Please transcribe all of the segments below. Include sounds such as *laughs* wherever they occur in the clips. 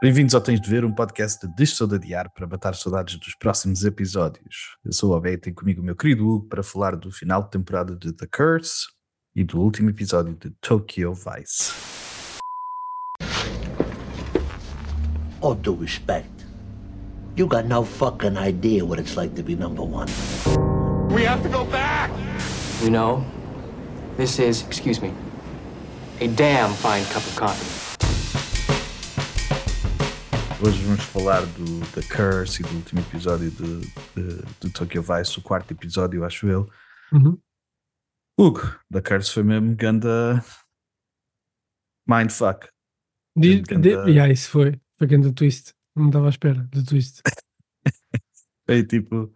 Bem-vindos ao Tens de Ver, um podcast de Destodadiar para matar saudades dos próximos episódios. Eu sou o Abé e tenho comigo o meu querido Hugo para falar do final de temporada de The Curse e do último episódio de Tokyo Vice. All due respect, you got no fucking idea what it's like to be number one. We have to go back! You know, this is, excuse me, a damn fine cup of coffee. Hoje vamos falar do The Curse e do último episódio de, de, de Tokyo Vice, o quarto episódio, acho eu. Uhum. Hugo, The Curse foi mesmo ganda mindfuck. De, Ganda- de, yeah, isso foi. Foi grande twist. Não estava à espera do twist. *laughs* Foi tipo,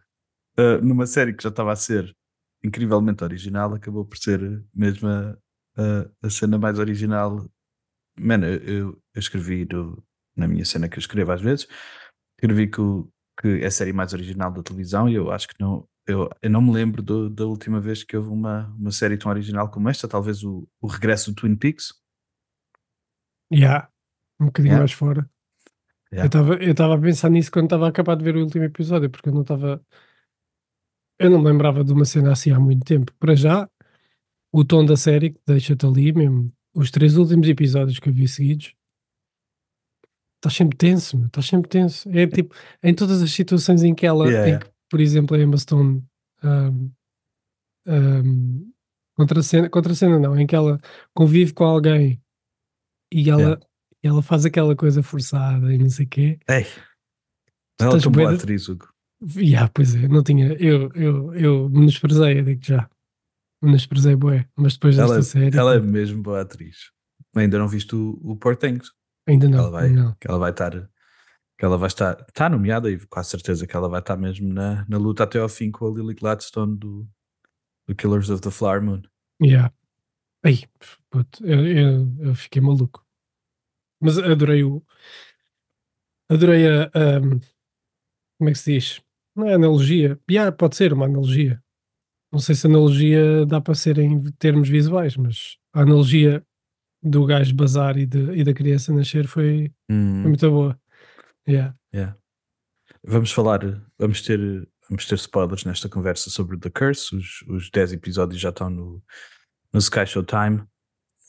uh, numa série que já estava a ser incrivelmente original, acabou por ser mesmo a, a, a cena mais original. Mano, eu, eu- eu escrevi no- na minha cena que eu escrevo às vezes, escrevi que, o- que é a série mais original da televisão e eu acho que não. Eu, eu não me lembro do- da última vez que houve uma, uma série tão original como esta, talvez o, o regresso do Twin Peaks. Yeah. Um bocadinho Yeah. mais fora. Yeah. Eu estava eu estava a pensar nisso quando estava a acabar de ver o último episódio, porque eu não estava. Eu não me lembrava de uma cena assim há muito tempo. Para já, o tom da série que deixa-te ali mesmo. Os três últimos episódios que eu vi seguidos. Estás sempre tenso, estás sempre tenso. É tipo, em todas as situações em que ela, Yeah, em que, por exemplo, a Emma Stone ahm, ahm, contracena, contracena não, em que ela convive com alguém e ela, Yeah. ela faz aquela coisa forçada e não sei o quê. Ei, Tu ela é boa de- atriz, Hugo. Yeah, pois é, não tinha, eu, eu, eu menosprezei, eu digo já. Menosprezei, bué, mas depois desta Ela, série, ela é pô, mesmo boa atriz. Ainda não viste o, o Poor Things. Ainda não, ela vai, não. que ela vai estar, que ela vai estar, está nomeada e com a certeza que ela vai estar mesmo na, na luta até ao fim com a Lily Gladstone do, do Killers of the Flower Moon. Yeah. Aí, puto, eu, eu, eu fiquei maluco. Mas adorei o. Adorei a. ahm, como é que se diz? Não é analogia. Yeah, pode ser uma analogia. Não sei se analogia dá para ser em termos visuais, mas a analogia do gajo bazar e, de, e da criança nascer foi, foi Hum, muito boa. Yeah. yeah. Vamos falar, vamos ter, vamos ter spoilers nesta conversa sobre The Curse. Os, os 10 episódios já estão no, no Sky Showtime.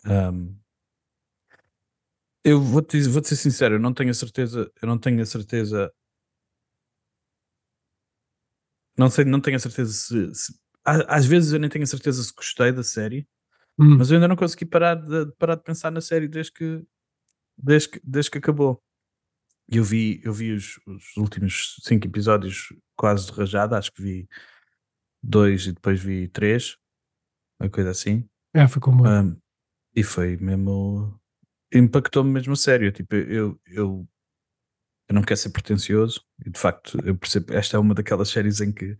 Um, eu vou-te dizer- vou-te ser sincero, eu não tenho a certeza, eu não tenho a certeza não sei, não tenho a certeza se, se- às vezes eu nem tenho a certeza se gostei da série, Hum, mas eu ainda não consegui parar de, parar de pensar na série desde que, desde que, desde que acabou. E Eu vi, eu vi os, os últimos cinco episódios quase de rajada, acho que vi dois e depois vi três, uma coisa assim. é, foi como. Um, e foi mesmo. Impactou-me mesmo a sério. Tipo, eu, eu, eu não quero ser pretencioso, e de facto, eu percebo. Esta é uma daquelas séries em que,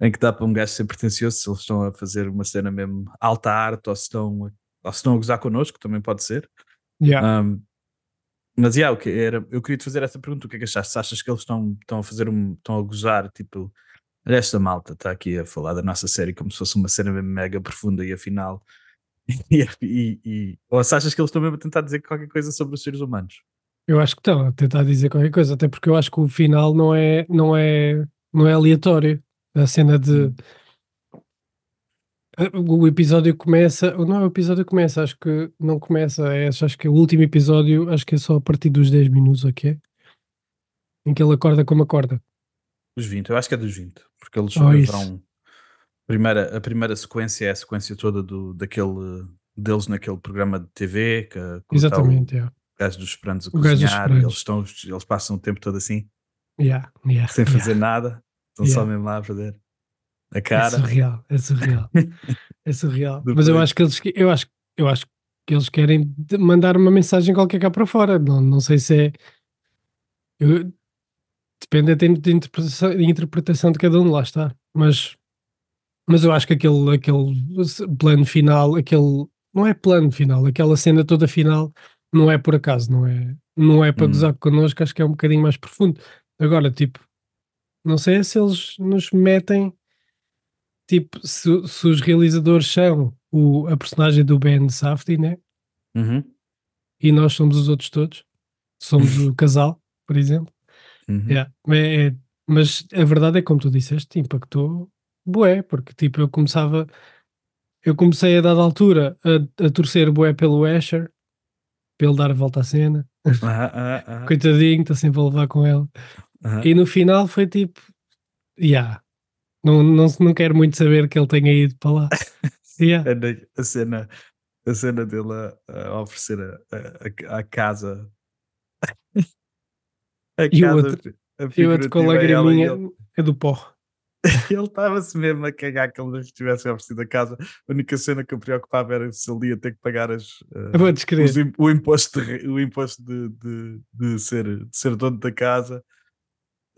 em que dá para um gajo ser pretencioso se eles estão a fazer uma cena mesmo alta arte ou se estão, a- ou se estão a gozar connosco, também pode ser. Yeah. Um, mas yeah, okay, era, eu queria te fazer essa pergunta: o que é que achaste? Se achas que eles estão, estão a fazer um. estão a gozar, tipo. Esta malta está aqui a falar da nossa série como se fosse uma cena mesmo mega profunda e afinal. *laughs* E, e, e- ou se achas que eles estão mesmo a tentar dizer qualquer coisa sobre os seres humanos? Eu acho que estão a tentar dizer qualquer coisa, até porque eu acho que o final não é, não é, não é aleatório. A cena de. Hum. O episódio começa, ou não é o episódio começa, acho que não começa, é, acho que o último episódio, acho que é só a partir dos 10 minutos, ok? Em que ele acorda como acorda. Os 20, eu acho que é dos 20, porque eles Oh, vão. Primeira, a primeira sequência é a sequência toda do, daquele, deles naquele programa de TV que, Exatamente, yeah. Gajo dos esperantes a O cozinhar eles, estão, eles passam o tempo todo assim, Yeah, yeah, sem yeah. fazer nada, estão só Yeah. mesmo lá a fazer a É cara. surreal, é surreal. *laughs* é surreal. Mas eu acho que eles eu acho, eu acho que eles querem mandar uma mensagem qualquer cá para fora. Não, não sei se é. eu- depende até de interpretação, de interpretação de cada um, lá está. Mas, mas eu acho que aquele, aquele plano final, aquele. Não é plano final, aquela cena toda final não é por acaso, não é, não é para Hum. gozar connosco, acho que é um bocadinho mais profundo. Agora, tipo, não sei se eles nos metem tipo, se, se os realizadores são o, a personagem do Ben Safdie, né? Uhum. E nós somos os outros todos. somos o *laughs* casal, por exemplo. Uhum. Yeah. É- é- mas a verdade é como tu disseste, impactou bué, porque tipo, eu começava, eu comecei a dada altura a, a torcer bué pelo Asher, para ele dar a volta à cena. Aham, aham, aham, Coitadinho, está sempre a levar com ele. aham. E no final foi tipo, yeah, não, não, não quero muito saber que ele tenha ido para lá. *laughs* Yeah. A, cena, a cena dele a, a oferecer a, a, a casa. *laughs* A E o casa outro- a E o outro com a lagriminha é do pó. *laughs* Ele estava-se mesmo a cagar que ele lhes tivesse oferecido a casa. A única cena que o preocupava era se ele ia ter que pagar as, descrever. os o imposto, de, o imposto de, de, de ser, de ser dono da casa.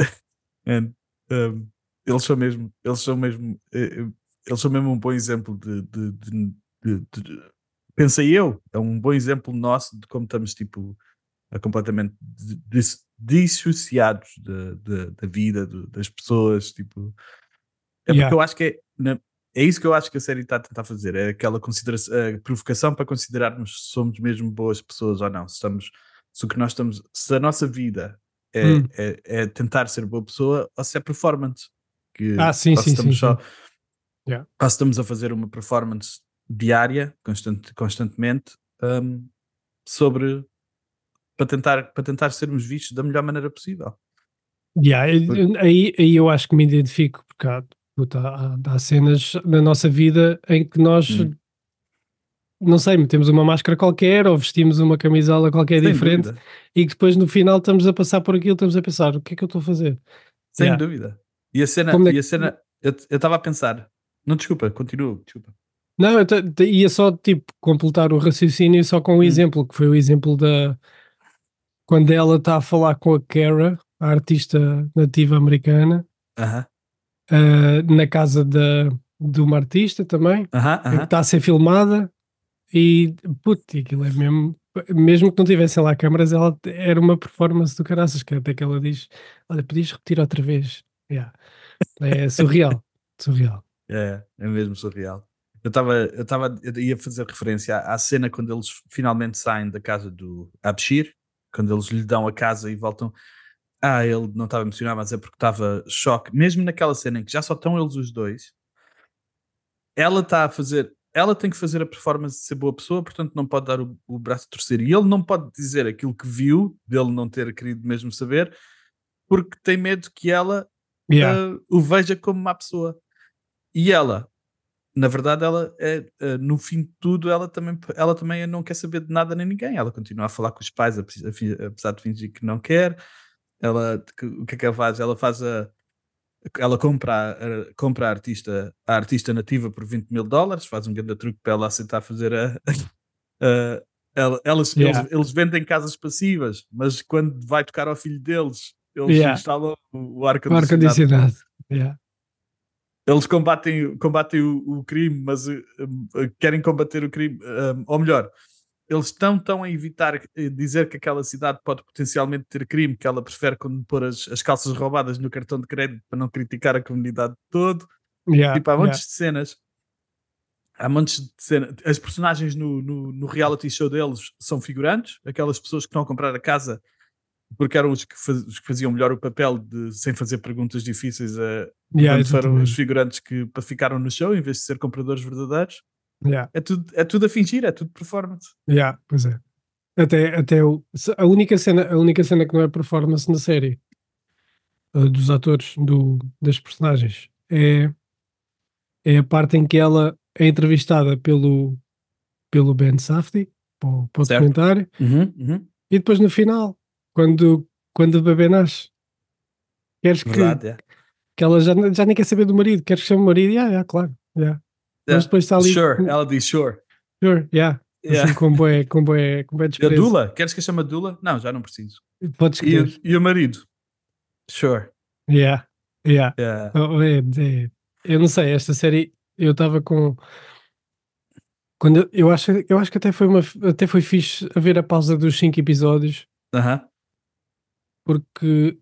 *laughs* And, um, eles são mesmo, eles são mesmo, eh, eh, eles são mesmo um bom exemplo de, de, de- de- pensei eu, é um bom exemplo nosso de como estamos tipo completamente de- dis- dissociados da, da, da vida do- das pessoas, tipo é porque Yeah. eu acho que é, na- é isso que eu acho que a série está a tentar fazer, é aquela consideração, provocação para considerarmos se somos mesmo boas pessoas ou não, se estamos, se o que nós estamos, se a nossa vida é, Hum. é, é tentar ser boa pessoa ou se é performance. Que, Ah, sim, sim, estamos sim, só- sim. Yeah. ou se estamos a fazer uma performance diária, constante, constantemente, hum, sobre para tentar, para tentar sermos vistos da melhor maneira possível. Yeah, aí, aí eu acho que me identifico, porque há, puta, há, há cenas na nossa vida em que nós, Hum. não sei, metemos uma máscara qualquer ou vestimos uma camisola qualquer Sem diferente dúvida. e que depois no final estamos a passar por aquilo, estamos a pensar, o que é que eu estou a fazer? Sem Yeah. dúvida. E a cena, é e a que- cena eu estava a pensar, não desculpa, continua, desculpa. Não, eu ia só tipo completar o raciocínio só com um Hum. exemplo, que foi o exemplo da quando ela está a falar com a Kara, a artista nativa americana, Aham, ah, na casa da, de uma artista também, aham, em que aham. está a ser filmada e puto, aquilo é mesmo, mesmo que não tivessem lá câmaras, ela era uma performance do caraças, que até que ela diz: Olha, podias repetir outra vez. Yeah. É surreal, *laughs* surreal. É, é mesmo surreal. Eu estava, eu estava, ia fazer referência à, à cena quando eles finalmente saem da casa do Abshir, quando eles lhe dão a casa e voltam. Ah, ele não estava emocionado, mas é porque estava choque. Mesmo naquela cena em que já só estão eles os dois, ela está a fazer, ela tem que fazer a performance de ser boa pessoa, portanto não pode dar o, o braço a torcer. E ele não pode dizer aquilo que viu, dele não ter querido mesmo saber, porque tem medo que ela Yeah. uh, o veja como uma pessoa. E ela, na verdade, ela é, uh, no fim de tudo, ela também, ela também não quer saber de nada nem ninguém. Ela continua a falar com os pais, apesar de fingir que não quer. Ela, o que é que ela faz? Ela faz a. Ela compra, a, compra a, artista, a artista nativa por 20 mil dólares, faz um grande truque para ela aceitar fazer a. a- ela- elas, Yeah. eles, eles vendem casas passivas, mas quando vai tocar ao filho deles, eles Yeah. instalam o, ar-condicionado ar-condicionado. Yeah. eles combatem, combatem o, o crime, mas uh, uh, querem combater o crime, um, ou melhor, eles estão tão a evitar dizer que aquela cidade pode potencialmente ter crime que ela prefere quando pôr as, as calças roubadas no cartão de crédito para não criticar a comunidade todo. Yeah, tipo, há yeah. montes de cenas. Há montes de cenas. As personagens no, no, no reality show deles são figurantes, aquelas pessoas que estão a comprar a casa porque eram os que, faziam melhor o papel de sem fazer perguntas difíceis a, Yeah, foram os figurantes que ficaram no show em vez de ser compradores verdadeiros. Yeah. É tudo, é tudo a fingir, é tudo performance. Yeah, pois é. Até, até o, a, única cena, a única cena que não é performance na série dos atores, do, das personagens, é, é a parte em que ela é entrevistada pelo, pelo Ben Safdie para o, para o documentário e depois no final, quando, quando o bebê nasce, queres que, Verdade, é. que ela já, já nem quer saber do marido, queres que chame o marido? Yeah, yeah, claro. Yeah. É. Mas depois está ali. Sure, ela diz sure. Sure, yeah. Yeah. Assim, com bué, com bué, com bué *laughs* E a. Dula? Queres que eu chame a Dula? Não, já não preciso. Podes E, querer. e o marido? Sure. Yeah, yeah. Yeah. Oh, é, é. Eu não sei, esta série eu estava com. Quando eu, eu acho, eu acho que até foi, uma, até foi fixe a ver a pausa dos cinco episódios, Aham. Porque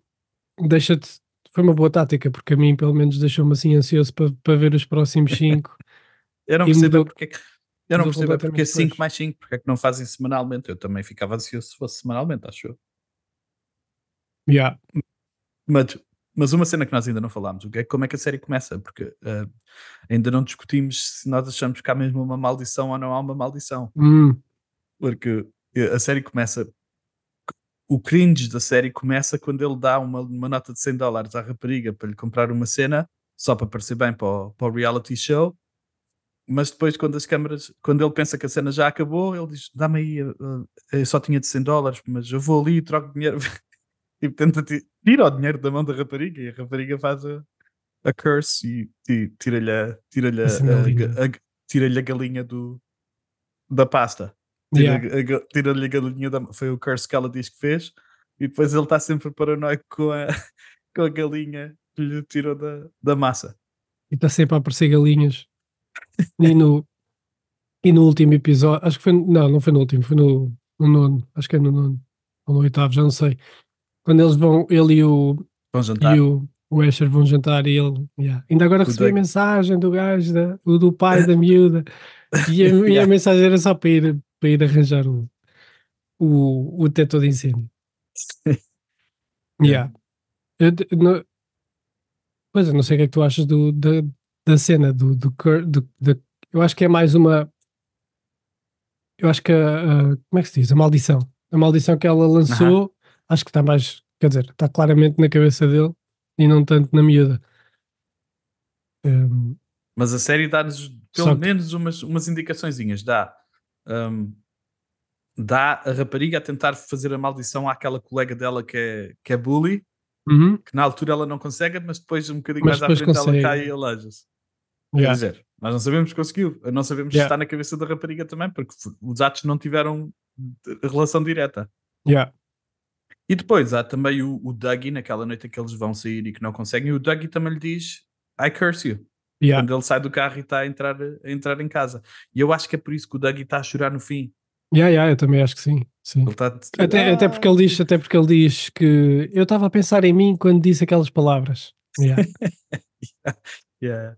deixa-te. Foi uma boa tática, porque a mim, pelo menos, deixou-me assim ansioso para, para ver os próximos cinco. *laughs* Eu não percebo mudou- porque é que. Eu não percebo é porque completamente 5 depois. mais 5, porque é que não fazem semanalmente? Eu também ficava ansioso se fosse semanalmente, acho eu. Yeah. Mas, mas uma cena que nós ainda não falámos, o que é como é que a série começa? Porque ah, ainda não discutimos se nós achamos que há mesmo uma maldição ou não há uma maldição. Hum, Porque a série começa. O cringe da série começa quando ele dá uma, uma nota de 100 dólares à rapariga para lhe comprar uma cena, só para parecer bem para o, para o reality show. Mas depois, quando as câmaras, quando ele pensa que a cena já acabou, ele diz: Dá-me aí, uh, uh, eu só tinha de 100 dólares, mas eu vou ali e troco dinheiro. e *laughs* tenta ti- tira o dinheiro da mão da rapariga e a rapariga faz a, a curse e, e tira-lhe a, tira-lhe a, A cena a- a- tira-lhe a galinha do, da pasta. Yeah. Tira- a Tira-lhe a galinha da Foi o curse que ela diz que fez. E depois ele está sempre paranoico com a, *laughs* com a galinha que lhe tirou da, da massa. E está sempre a aparecer galinhas. E no, e no último episódio, acho que foi. Não, não foi no último, foi no, no nono. Acho que é no nono. Ou no oitavo, já não sei. Quando eles vão, ele e o, Vão jantar. e o, o Asher vão jantar e ele. yeah. Ainda agora recebi a mensagem do gajo, da, do pai da *laughs* miúda. E a, Yeah. mensagem era só para ir, para ir arranjar o, o, o detetor de incêndio. *laughs* Yeah. Eu, no- pois eu não sei o que é que tu achas do, da, da cena do, do, do- da- eu acho que é mais uma eu acho que a, a- como é que se diz? A maldição. A maldição que ela lançou, acho que está mais, quer dizer, está claramente na cabeça dele e não tanto na miúda. Um, Mas a série dá-nos pelo que- menos umas, umas indicaçõezinhas. Dá, hum, dá a rapariga a tentar fazer a maldição àquela colega dela que é, que é bully, uhum, que na altura ela não consegue, mas depois um bocadinho Mas mais à frente consegue. ela cai e aleja-se. Quer yeah, dizer, nós não sabemos se conseguiu, não sabemos Yeah. se está na cabeça da rapariga também, porque os atos não tiveram relação direta. yeah, E depois há também o, o Dougie, naquela noite em que eles vão sair e que não conseguem, e o Dougie também lhe diz I curse you. Yeah, Quando ele sai do carro e está a entrar, a entrar em casa. E eu acho que é por isso que o Dougie está a chorar no fim. yeah, yeah, eu também acho que sim, sim. Ele está Até, Ah, até porque ele diz, até porque ele diz que eu estava a pensar em mim quando disse aquelas palavras. Yeah. *laughs* Yeah.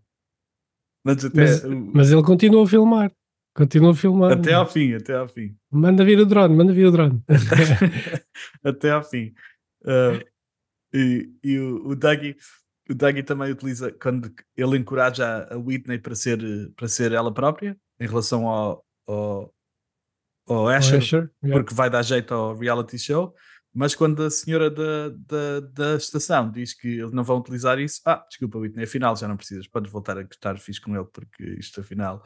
Mas até, Mas, mas ele continua a filmar. Continua a filmar. até ao fim, até ao fim. Manda vir o drone, manda vir o drone. *laughs* até ao fim. Ah, e e o, o Dougie, o Dougie também utiliza quando ele encoraja a Whitney para ser, para ser ela própria em relação ao, ao, ao Asher, Asher, yeah. porque vai dar jeito ao reality show. Mas quando a senhora da, da, da estação diz que eles não vão utilizar isso, ah, desculpa, Whitney, afinal já não precisas, podes voltar a gostar fixe com ele, porque isto afinal,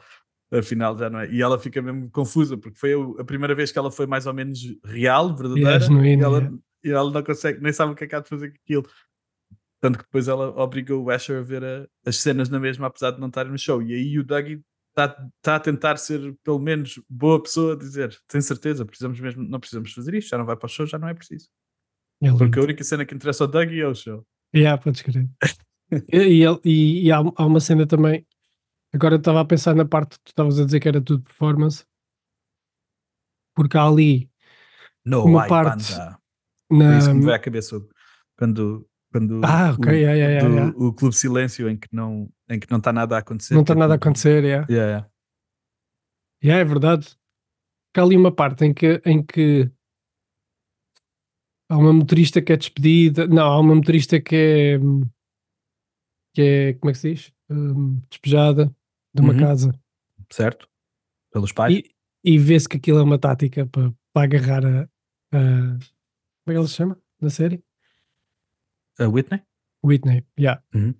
afinal já não é. E ela fica mesmo confusa, porque foi a, primeira vez que ela foi mais ou menos real, verdadeira, e, ela, yeah. e ela não consegue, nem sabe o que é que há de fazer com aquilo. Tanto que depois ela obrigou o Asher a ver a- as cenas na mesma, apesar de não estarem no show. E aí o Dougie está tá a tentar ser pelo menos boa pessoa a dizer: tem certeza, precisamos mesmo, não precisamos fazer isto, já não vai para o show, já não é preciso. É. Porque a única cena que interessa ao Dougie é o show. Yeah, podes crer. e, *laughs* e, e- há, há uma cena também. Agora eu estava a pensar na parte que tu estavas a dizer que era tudo performance. Porque há ali No, Uma parte na. É isso que me veio à cabeça quando, quando Ah, ok, o, yeah, yeah, do- yeah. o Clube Silêncio em que não em que não está nada a acontecer. não está é nada a acontecer. Yeah. Yeah, yeah. É verdade. Há ali uma parte em que, em que há uma motorista que é despedida. Não, há uma motorista que é. que é. como é que se diz? Hum, despejada de uma Uhum. casa. Certo? Pelos pais. E, e vê-se que aquilo é uma tática para, para agarrar a, a- Como é que ele se chama? Na série? A Whitney? Whitney, yeah. Uhum.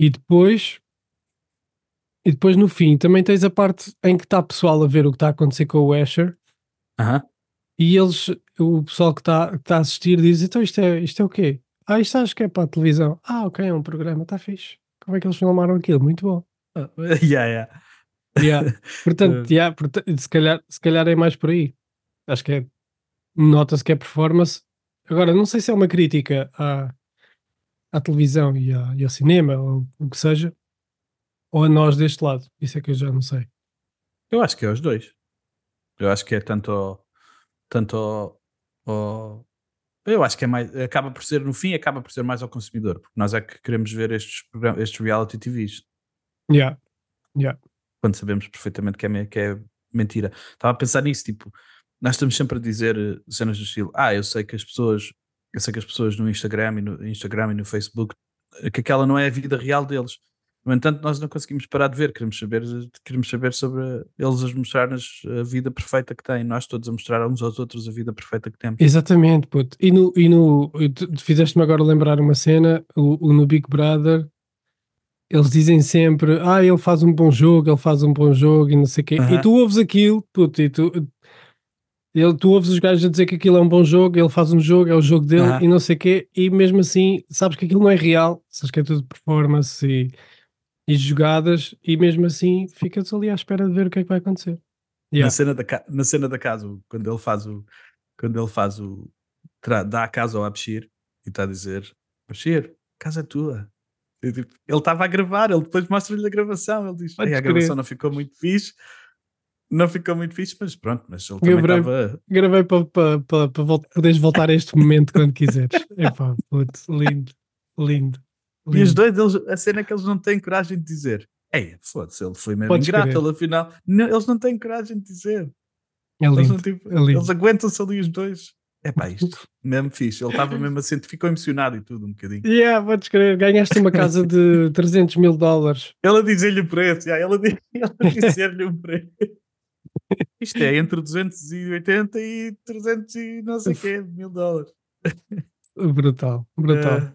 E depois. E depois no fim também tens a parte em que está pessoal a ver o que está a acontecer com o Asher Aham. e eles, o pessoal que está que está a assistir diz: então isto é, isto é o quê? Ah, isto acho que é para a televisão. Ah, ok, é um programa, está fixe. Como é que eles filmaram aquilo? Muito bom. *laughs* yeah, yeah. Yeah. Portanto, *laughs* yeah, porta- se, calhar, se calhar é mais por aí. Acho que é. Nota-se que é performance. Agora, não sei se é uma crítica à, à televisão e, à- e ao cinema, ou o que seja, ou a nós deste lado. Isso é que eu já não sei. Eu acho que é os dois. Eu acho que é tanto ao, tanto ao, ao- eu acho que é mais acaba por ser no fim acaba por ser mais ao consumidor porque nós é que queremos ver estes programas, estes reality TVs Yeah. quando sabemos perfeitamente que é, que é mentira. Estava a pensar nisso, tipo, nós estamos sempre a dizer cenas do estilo, ah, eu sei que as pessoas eu sei que as pessoas no Instagram e no Instagram e no Facebook, eh, que aquela não é a vida real deles. No entanto, nós não conseguimos parar de ver, queremos saber, queremos saber sobre eles a mostrar-nos a vida perfeita que têm, nós todos a mostrar uns aos outros a vida perfeita que temos. Exatamente, puto. E no, e no fizeste-me agora lembrar uma cena, o, o no Big Brother, eles dizem sempre, ah, ele faz um bom jogo, ele faz um bom jogo e não sei o quê. E Aham. tu ouves aquilo, puto, e tu, ele, tu ouves os gajos a dizer que aquilo é um bom jogo, ele faz um jogo, é o jogo dele e não sei o quê, e mesmo assim sabes que aquilo não é real, sabes que é tudo performance e, e jogadas, e mesmo assim ficas ali à espera de ver o que é que vai acontecer. Na, Yeah. cena da, na cena da casa, quando ele faz o. Quando ele faz o. dá a casa ao Abshir e está a dizer: Abshir, a casa é tua. E, tipo, ele estava a gravar, ele depois mostra-lhe a gravação. Ele diz: Podes "Ei, a gravação não ficou muito fixe. Não ficou muito fixe, mas pronto, mas ele também breve- estava. Gravei para pa, pa, pa vol- poderes voltar a este momento quando quiseres. *laughs* Epá, puto, lindo, lindo. E os lindo. dois, eles, a cena é que eles não têm coragem de dizer. Ei, foda-se, ele foi mesmo Podes ingrato, crer. ele afinal. Não, eles não têm coragem de dizer. É Eles, lindo. não, tipo, é lindo. eles aguentam-se ali os dois. É pá, isto *laughs* mesmo fixe. Ele estava mesmo assim, ficou emocionado e tudo um bocadinho. Yeah, podes crer, ganhaste uma casa de *laughs* 300 mil dólares. Ela dizia-lhe o preço, ela di- ela dizia-lhe o preço. Isto é entre 280 e 300 e não sei o quê, mil dólares. Brutal, brutal. Eh,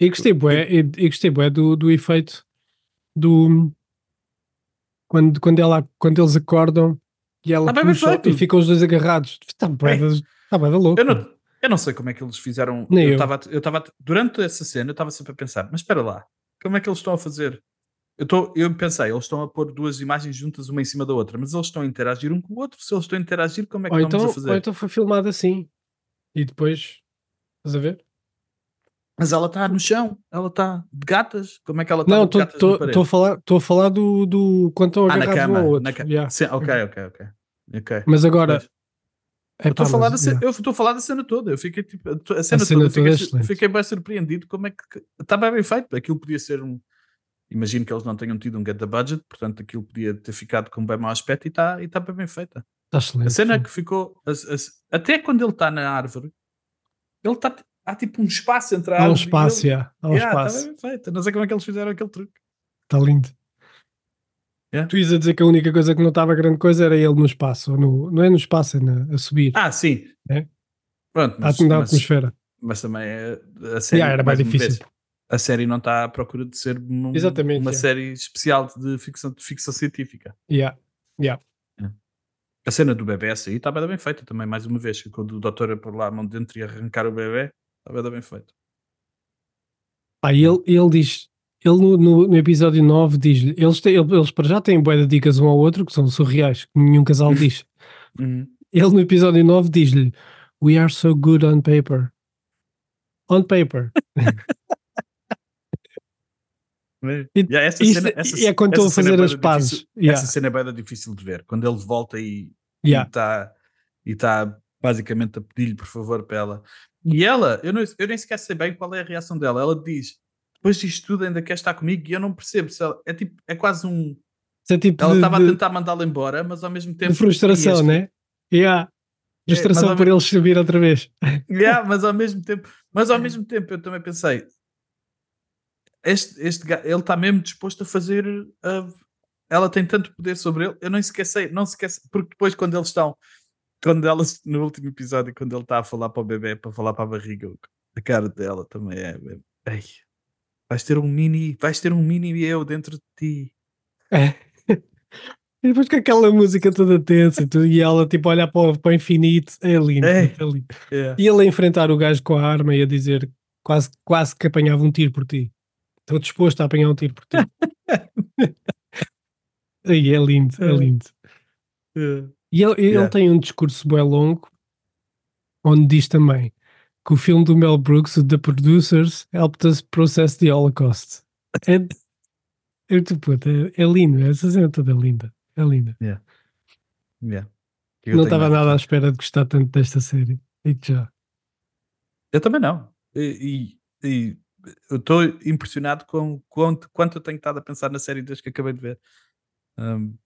E gostei, bué, e, e gostei bué do, do efeito do. Quando, quando, ela, quando eles acordam e ela Tá bem, bem puxa e ficam os dois agarrados. Está bué, da- está bué da louco. eu, não, eu não sei como é que eles fizeram. Nem eu eu. estava eu estava durante essa cena, eu estava sempre a pensar, mas espera lá, como é que eles estão a fazer? Eu, tô, eu pensei, eles estão a pôr duas imagens juntas uma em cima da outra, mas eles estão a interagir um com o outro. Se eles estão a interagir, como é que ou, estamos então, a fazer? ou então foi filmado assim. E depois. Estás a ver? Mas ela está no chão, ela está de gatas. Como é que ela está Não, estou a falar, tô a falar do, do quando estão Ah, na agarrados um cama. ao outro. na ca- yeah. Sim, ok, ok, ok. Mas agora. Pois. Eu estou a falar da cena, yeah. eu estou a falar da cena toda. Eu fiquei tipo, a cena, cena toda, toda é fiquei, fiquei bem surpreendido como é que estava bem feito. Aquilo podia ser um. Imagino que eles não tenham tido um get the budget, portanto aquilo podia ter ficado com bem mau aspecto e está e tá bem, bem feita. Está excelente. A cena é sim. que ficou. as- as- até quando ele está na árvore, ele está. Há tipo um espaço entre a Há um árvore. espaço, ele. há um Yeah, tá espaço. bem feito. Não sei como é que eles fizeram aquele truque. Está lindo. Yeah. Tu ias a dizer que a única coisa que não estava grande coisa era ele no espaço. Ou no, não é no espaço, é na- a subir. Ah, sim. É? Pronto, mas, na mas, atmosfera. mas também é, a série. Yeah, era mais difícil. A série não está à procura de ser um- uma yeah. série especial de ficção, de ficção científica. Yeah. A cena do bebê essa aí está bem, bem feita também, mais uma vez. Quando o doutor ia por lá a mão dentro e arrancar o bebê, está bem, bem feito. E ele, ele diz, ele no, no- no episódio 9 diz-lhe, eles, têm, eles para já têm boé de dicas um ao outro que são surreais, que nenhum casal *laughs* diz. Uhum. Ele no episódio 9 diz-lhe, We are so good on paper. On paper. *laughs* E- Yeah, essa cena- essa- e é quando estão a é fazer as da pazes. difícil- Yeah. Essa cena é bem difícil de ver. Quando ele volta e Yeah. está e tá basicamente a pedir-lhe por favor para ela. E ela, eu, não, eu nem sequer sei bem qual é a reação dela. Ela diz: depois disto tudo ainda quer estar comigo e eu não percebo se ela, é tipo, é quase um. É tipo Ela estava a tentar mandá-la embora, mas ao mesmo tempo. de frustração, "Ei, este- né? Yeah. Frustração mas ao por eles subir outra vez. Yeah, *laughs* mas ao mesmo tempo, mas ao mesmo tempo eu também pensei, este, este ele está mesmo disposto a fazer. a- ela tem tanto poder sobre ele, eu não esqueci, não esquece, porque depois quando eles estão, quando ela *laughs* no último episódio, quando ele está a falar para o bebê, para falar para a barriga, a cara dela também é. é- Ei, vais ter um mini, vais ter um mini eu dentro de ti. É. *laughs* E depois com aquela música toda tensa e, tudo, e ela tipo olhar para o, para o infinito, é lindo, É. é lindo. Yeah. E ele a enfrentar o gajo com a arma e a dizer quase, quase que apanhava um tiro por ti. Estou disposto a apanhar um tiro por ti. *laughs* Aí é lindo, é É. lindo. Yeah. E ele, ele Yeah. tem um discurso bem longo onde diz também que o filme do Mel Brooks, The Producers, helped us process the Holocaust. *laughs* É, é, tipo, é, é lindo, essa cena toda é linda. É linda. Yeah. Eu Não estava nada à espera de gostar tanto desta série. E já. Eu também não. E, e- e eu estou impressionado com quanto, quanto eu tenho estado a pensar na série desde que acabei de ver. Um,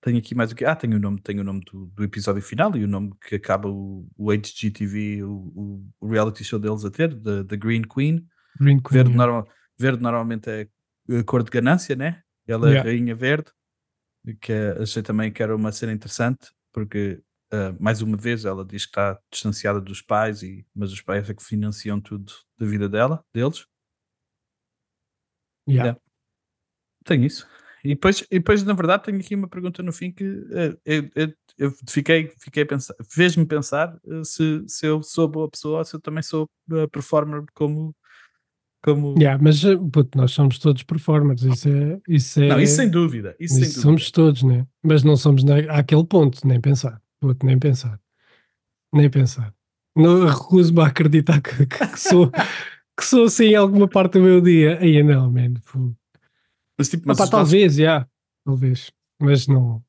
Tenho aqui mais o que. Ah, tenho o nome, tenho o nome do, do episódio final e o nome que acaba o, o HGTV, o, o, reality show deles a ter, da Green Queen. Green Queen. Verde, normal, verde normalmente é a cor de ganância, né? Ela é Yeah. a rainha verde, que é- achei também que era uma cena interessante, porque ah, mais uma vez ela diz que está distanciada dos pais, e, mas os pais é que financiam tudo da vida dela, deles. Yeah. Yeah. Tenho isso. E depois, e depois, na verdade, tenho aqui uma pergunta no fim que eh, eu, eu- eu fiquei, fiquei a pensar, fez-me pensar eh, se, se eu sou boa pessoa ou se eu também sou performer como. como... Yeah, mas puto, nós somos todos performers, isso é. Isso, é, Não, isso sem dúvida. Isso, isso sem somos dúvida. todos, né? Mas não somos na, àquele ponto, nem pensar. Puto, nem pensar. Nem pensar. Não recuso-me a acreditar que, que- sou, que sou assim em alguma parte do meu dia. Aí não, man. fogo. Mas, tipo, mas Opa, talvez, já. Talvez. Mas não.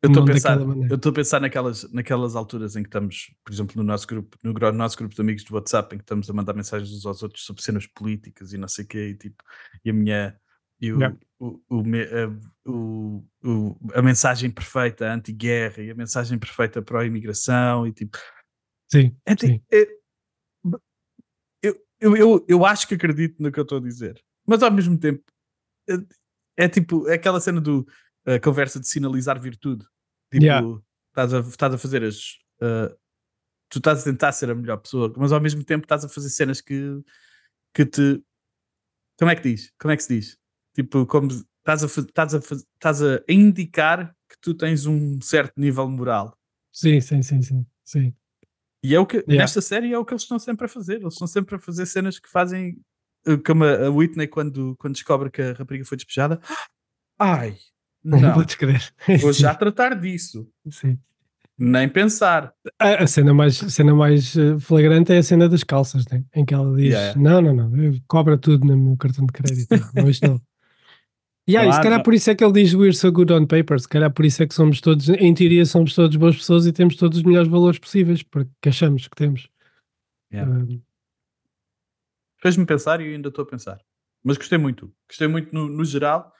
eu estou a pensar, eu estou a pensar naquelas, naquelas alturas em que estamos, por exemplo, no nosso grupo, no gro- nosso grupo de amigos do WhatsApp, em que estamos a mandar mensagens uns aos outros sobre cenas políticas e não sei o quê, e tipo, e a minha e o, Yeah. o, o a, o- o- a mensagem perfeita anti-guerra e a mensagem perfeita pró-imigração e tipo, Sim. é sim. é- eu, eu, eu, eu acho que acredito no que eu estou a dizer, mas ao mesmo tempo é, é tipo é aquela cena do a conversa de sinalizar virtude. Tipo, Yeah. estás, a, estás a fazer as. ah, tu estás a tentar ser a melhor pessoa, mas ao mesmo tempo estás a fazer cenas que, que te. Como é que diz? Como é que se diz? Tipo, como estás a, estás a, estás a indicar que tu tens um certo nível moral. Sim, sim, sim, sim. sim. E é o que, Yeah. nesta série é o que eles estão sempre a fazer. Eles estão sempre a fazer cenas que fazem. eh, Como a Whitney, quando, quando descobre que a rapariga foi despejada. *gasps* Ai, não, Podes crer. vou já *laughs* tratar disso. sim. Nem pensar. A, a cena mais, a cena mais eh, flagrante é a cena das calças, né? em que ela diz: Yeah. Não, não, não, cobra tudo no meu cartão de crédito. Não, E aí, se Claro, calhar por isso é que ele diz We're so good on paper, se calhar por isso é que somos todos, em teoria, somos todos boas pessoas e temos todos os melhores valores possíveis, porque achamos que temos. Yeah. Um, Fez-me pensar e eu ainda estou a pensar. Mas gostei muito. Gostei muito no, no geral.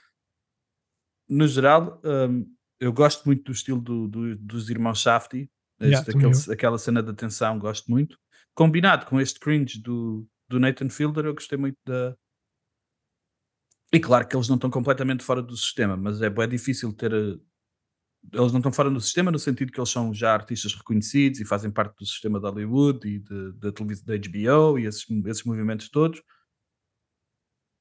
No geral, hum, eu gosto muito do estilo do- do- dos irmãos Shafty. Yeah, aquele- aquela cena da tensão, gosto muito. Combinado com este cringe do, do Nathan Fielder, eu gostei muito da. E claro que eles não estão completamente fora do sistema, mas é, é difícil ter. eh, Eles não estão fora do sistema no sentido que eles são já artistas reconhecidos e fazem parte do sistema de Hollywood e da televisão da HBO e esses, esses movimentos todos.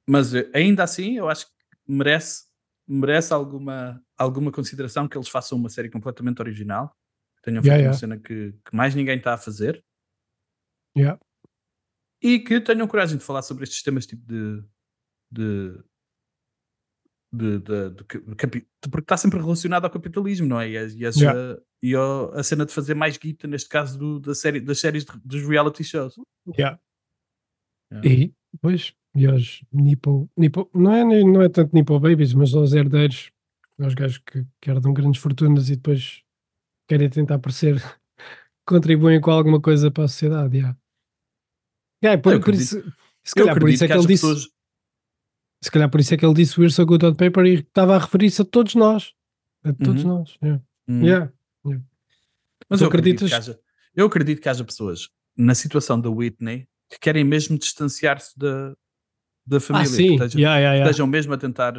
Mas eh, ainda assim, eu acho que merece, merece alguma, alguma consideração que eles façam uma série completamente original. Tenham feito Yeah, uma cena que, que mais ninguém está a fazer yeah. e que tenham coragem de falar sobre estes temas tipo de. de de, de- de porque está sempre relacionado ao capitalismo, não é? E, e as, Yeah. e ao- a cena de fazer mais guita, neste caso do- da série, das séries dos reality shows. Yeah. Yeah. E, pois, e aos Nipo, Nipo não, é, não é tanto Nipo Babies, mas aos herdeiros, aos gajos que, que herdam grandes fortunas e depois querem tentar parecer *laughs* contribuem com alguma coisa para a sociedade. Yeah. Yeah, por, por isso, se calhar por isso é que haja ele disse. pessoas- Se calhar por isso é que ele disse We're so good on paper e estava a referir-se a todos nós. A todos Uhum. nós. Yeah. Hum. Yeah. Mas Tu eu acredito, que haja, eu acredito que haja pessoas na situação da Whitney que querem mesmo distanciar-se da, da família. Ah, que sim. estejam, Yeah, yeah, yeah. estejam mesmo a tentar,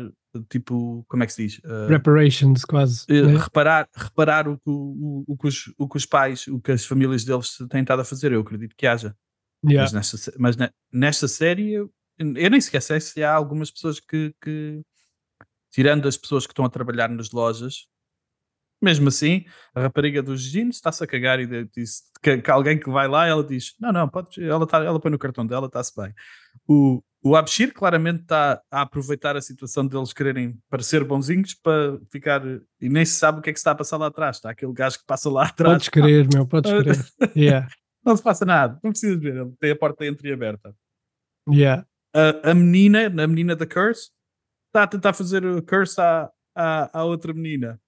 tipo, como é que se diz? Uh, Reparations, quase. eh, né? reparar, reparar o, que, o, o, que os, o que os pais, o que as famílias deles têm estado a fazer. Eu acredito que haja. Yeah. Mas, nesta, mas ne- nesta série, eu, eu nem sequer sei se há algumas pessoas que, que, tirando as pessoas que estão a trabalhar nas lojas, mesmo assim, a rapariga dos jeans está-se a cagar e diz que, que alguém que vai lá, ela diz: Não, não, pode, ela, tá, ela põe no cartão dela, está-se bem. O, o Abshir claramente está a aproveitar a situação deles quererem parecer bonzinhos para ficar. E nem se sabe o que é que se está a passar lá atrás. Está aquele gajo que passa lá atrás. Podes crer, meu, podes crer. *laughs* Yeah. Não se passa nada, não precisa ver, ele tem a porta entreaberta. Yeah. A, a menina, a menina da Curse, está a tentar fazer o Curse à, à, à outra menina.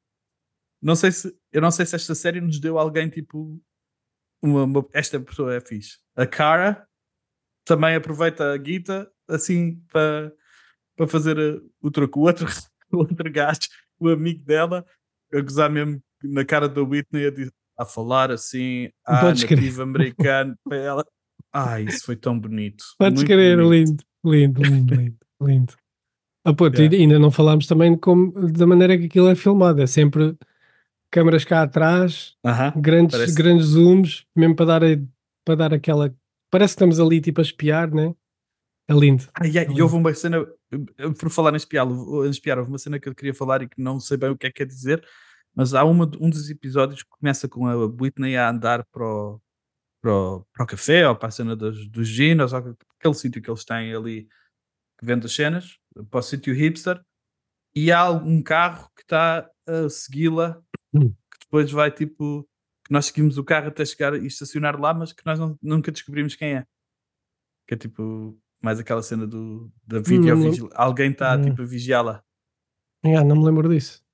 Não sei se, eu não sei se esta série nos deu alguém tipo. Uma, uma- esta pessoa é fixe. A Cara também aproveita a guita assim para para fazer uh, o troco. O outro, *laughs* o outro gajo, o amigo dela, a gozar mesmo na cara da Whitney a, a falar assim, ah, Podes crer. nativo americano, para ela. Ai, isso foi tão bonito. Podes muito querer, bonito. lindo, lindo, lindo, lindo, lindo. Ah, pô, Yeah. ainda não falámos também como, da maneira que aquilo é filmado. É sempre câmaras cá atrás, Aham, grandes, parece- grandes zooms, mesmo para dar, a- para dar aquela. Parece que estamos ali tipo a espiar, né? É lindo. Ai, ai, Não e houve uma cena, eh, por falar em espiar, em espiar, houve uma cena que eu queria falar e que não sei bem o que é que quer dizer, mas há uma, um dos episódios que começa com a Whitney a andar para o, para o, para o café ou para a cena dos, dos ginos, ou aquele sítio que eles têm ali que vende as cenas, para o sítio hipster, e há um carro que está a segui-la, Hum. que depois vai tipo, que nós seguimos o carro até chegar e estacionar lá, mas que nós não- nunca descobrimos quem é. Que é tipo, mais aquela cena do, da lembro. alguém está tipo a vigiá-la. Ah, não me lembro disso.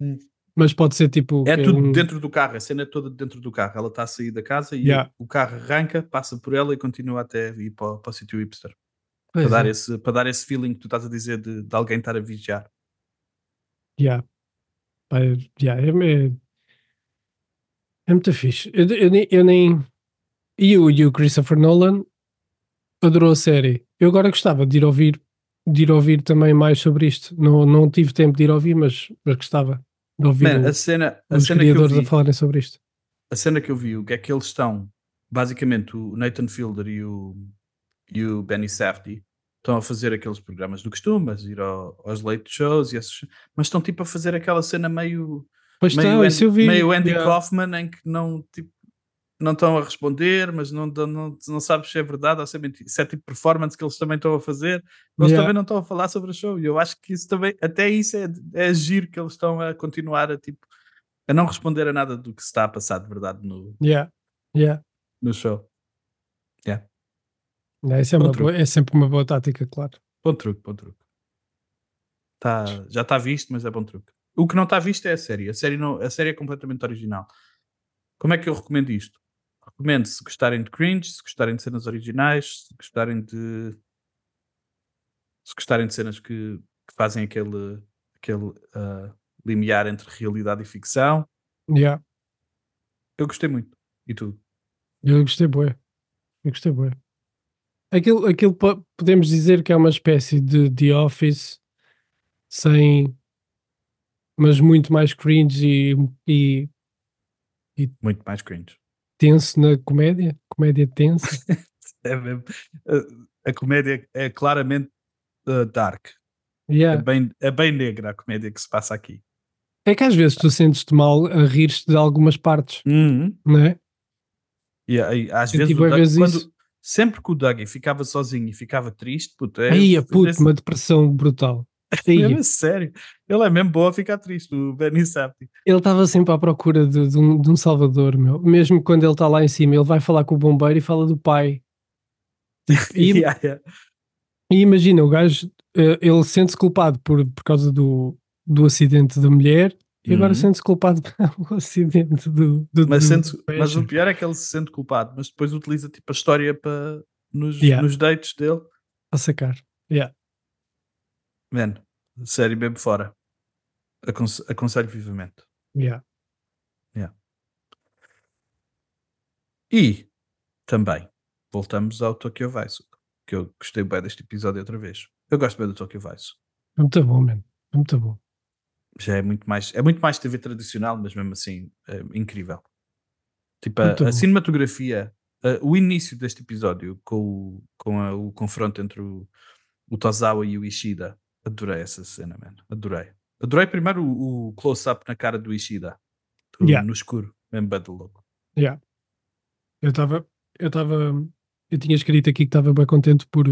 Hum. Mas pode ser tipo. É que tudo um- dentro do carro, a cena é toda dentro do carro. Ela está a sair da casa e Yeah. o carro arranca, passa por ela e continua até ir para, o- para o sítio hipster. Pois Para dar, é. esse, para dar esse feeling que tu estás a dizer de, de alguém estar a vigiar. Yeah. É- yeah, é, é, é muito fixe. Eu, eu nem- eu nem. E o, e o Christopher Nolan adorou a série. Eu agora gostava de ir ouvir, de ir ouvir também mais sobre isto. Não, não tive tempo de ir ouvir, mas, mas gostava de ouvir Man, a cena, a os cena que eu criadores vi, a falarem sobre isto. a cena que eu vi, o que é que eles estão, basicamente o Nathan Fielder e o, e o Benny Safdie estão a fazer aqueles programas do costume, a ir ao- aos late shows, e esses, mas estão tipo a fazer aquela cena meio, Pois meio, está, Andy, meio Andy yeah. Kaufman em que não, tipo, não estão a responder, mas não, não, não sabes se é verdade ou se é mentira. Se é tipo performance que eles também estão a fazer, eles Yeah. também não estão a falar sobre o show. E eu acho que isso também, até isso é, é giro que eles estão a continuar a tipo a não responder a nada do que se está a passar de verdade no, Yeah. Yeah. no show. Yeah, isso é, uma boa- é sempre uma boa tática, claro. Bom truque, bom truque. Tá, já está visto, mas é bom truque. O que não está visto é a série. A série, não, a série é completamente original. Como é que eu recomendo isto? Recomendo se gostarem de cringe, se gostarem de cenas originais, se gostarem de. Se gostarem de cenas que, que fazem aquele, aquele ah, limiar entre realidade e ficção. Yeah. Eu gostei muito. E tu? Eu gostei bué. Eu gostei bué. Aquilo, aquilo po- podemos dizer que é uma espécie de The Office sem mas muito mais cringe e, e Muito mais cringe. Tenso na comédia, comédia tensa. *laughs* É mesmo. A, comédia é claramente ah, dark. É Yeah. bem, é bem negra a comédia que se passa aqui. É que às vezes tu sentes-te mal a rir-te de algumas partes, não é? E aí, às vezes, o bué Doug- vezes quando- isso. sempre que o Dougie ficava sozinho e ficava triste, puto, é, Aí, a puto, uma depressão brutal. A sério. Ele é mesmo bom a ficar triste, o Benny Safdie. ele estava sempre à procura de, de um, de um salvador, meu. Mesmo quando ele está lá em cima, ele vai falar com o bombeiro e fala do pai. *laughs* E, Yeah, yeah. E imagina, o gajo, eh, ele sente-se culpado por, por causa do, do acidente da mulher e agora Uhum. sente-se culpado *laughs* pelo acidente do, do Mas, do mas o pior é que ele se sente culpado, mas depois utiliza tipo a história para nos, Yeah. nos dates dele. a sacar. Yeah. Mano, sério, mesmo fora. Aconse- aconselho vivamente. Yeah. E também voltamos ao Tokyo Vice, que eu gostei bem deste episódio outra vez. Eu gosto bem do Tokyo Vice. É Muito bom, mano. É Muito bom. Já é muito mais, é muito mais TV tradicional, mas mesmo assim é incrível. Tipo, a, a cinematografia, a- o início deste episódio com, o, com a- o confronto entre o, o Tozawa e o Ishida, adorei essa cena, mano. Adorei. Adorei primeiro o, o close-up na cara do Ishida, do- Yeah. no escuro, mesmo de louco. Yeah. Eu estava. Eu estava. Eu tinha escrito aqui que estava bem contente por.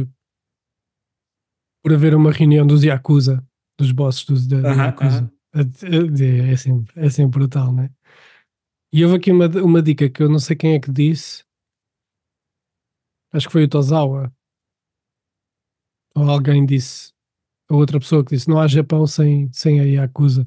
por haver uma reunião dos Yakuza, dos bosses dos, da, da Aham, Yakuza. É, é sempre, é sempre brutal, né? E houve aqui uma, uma dica que eu não sei quem é que disse. Acho que foi o Tozawa. Ou alguém disse. Ou outra pessoa que disse: não há Japão sem, sem a Yakuza.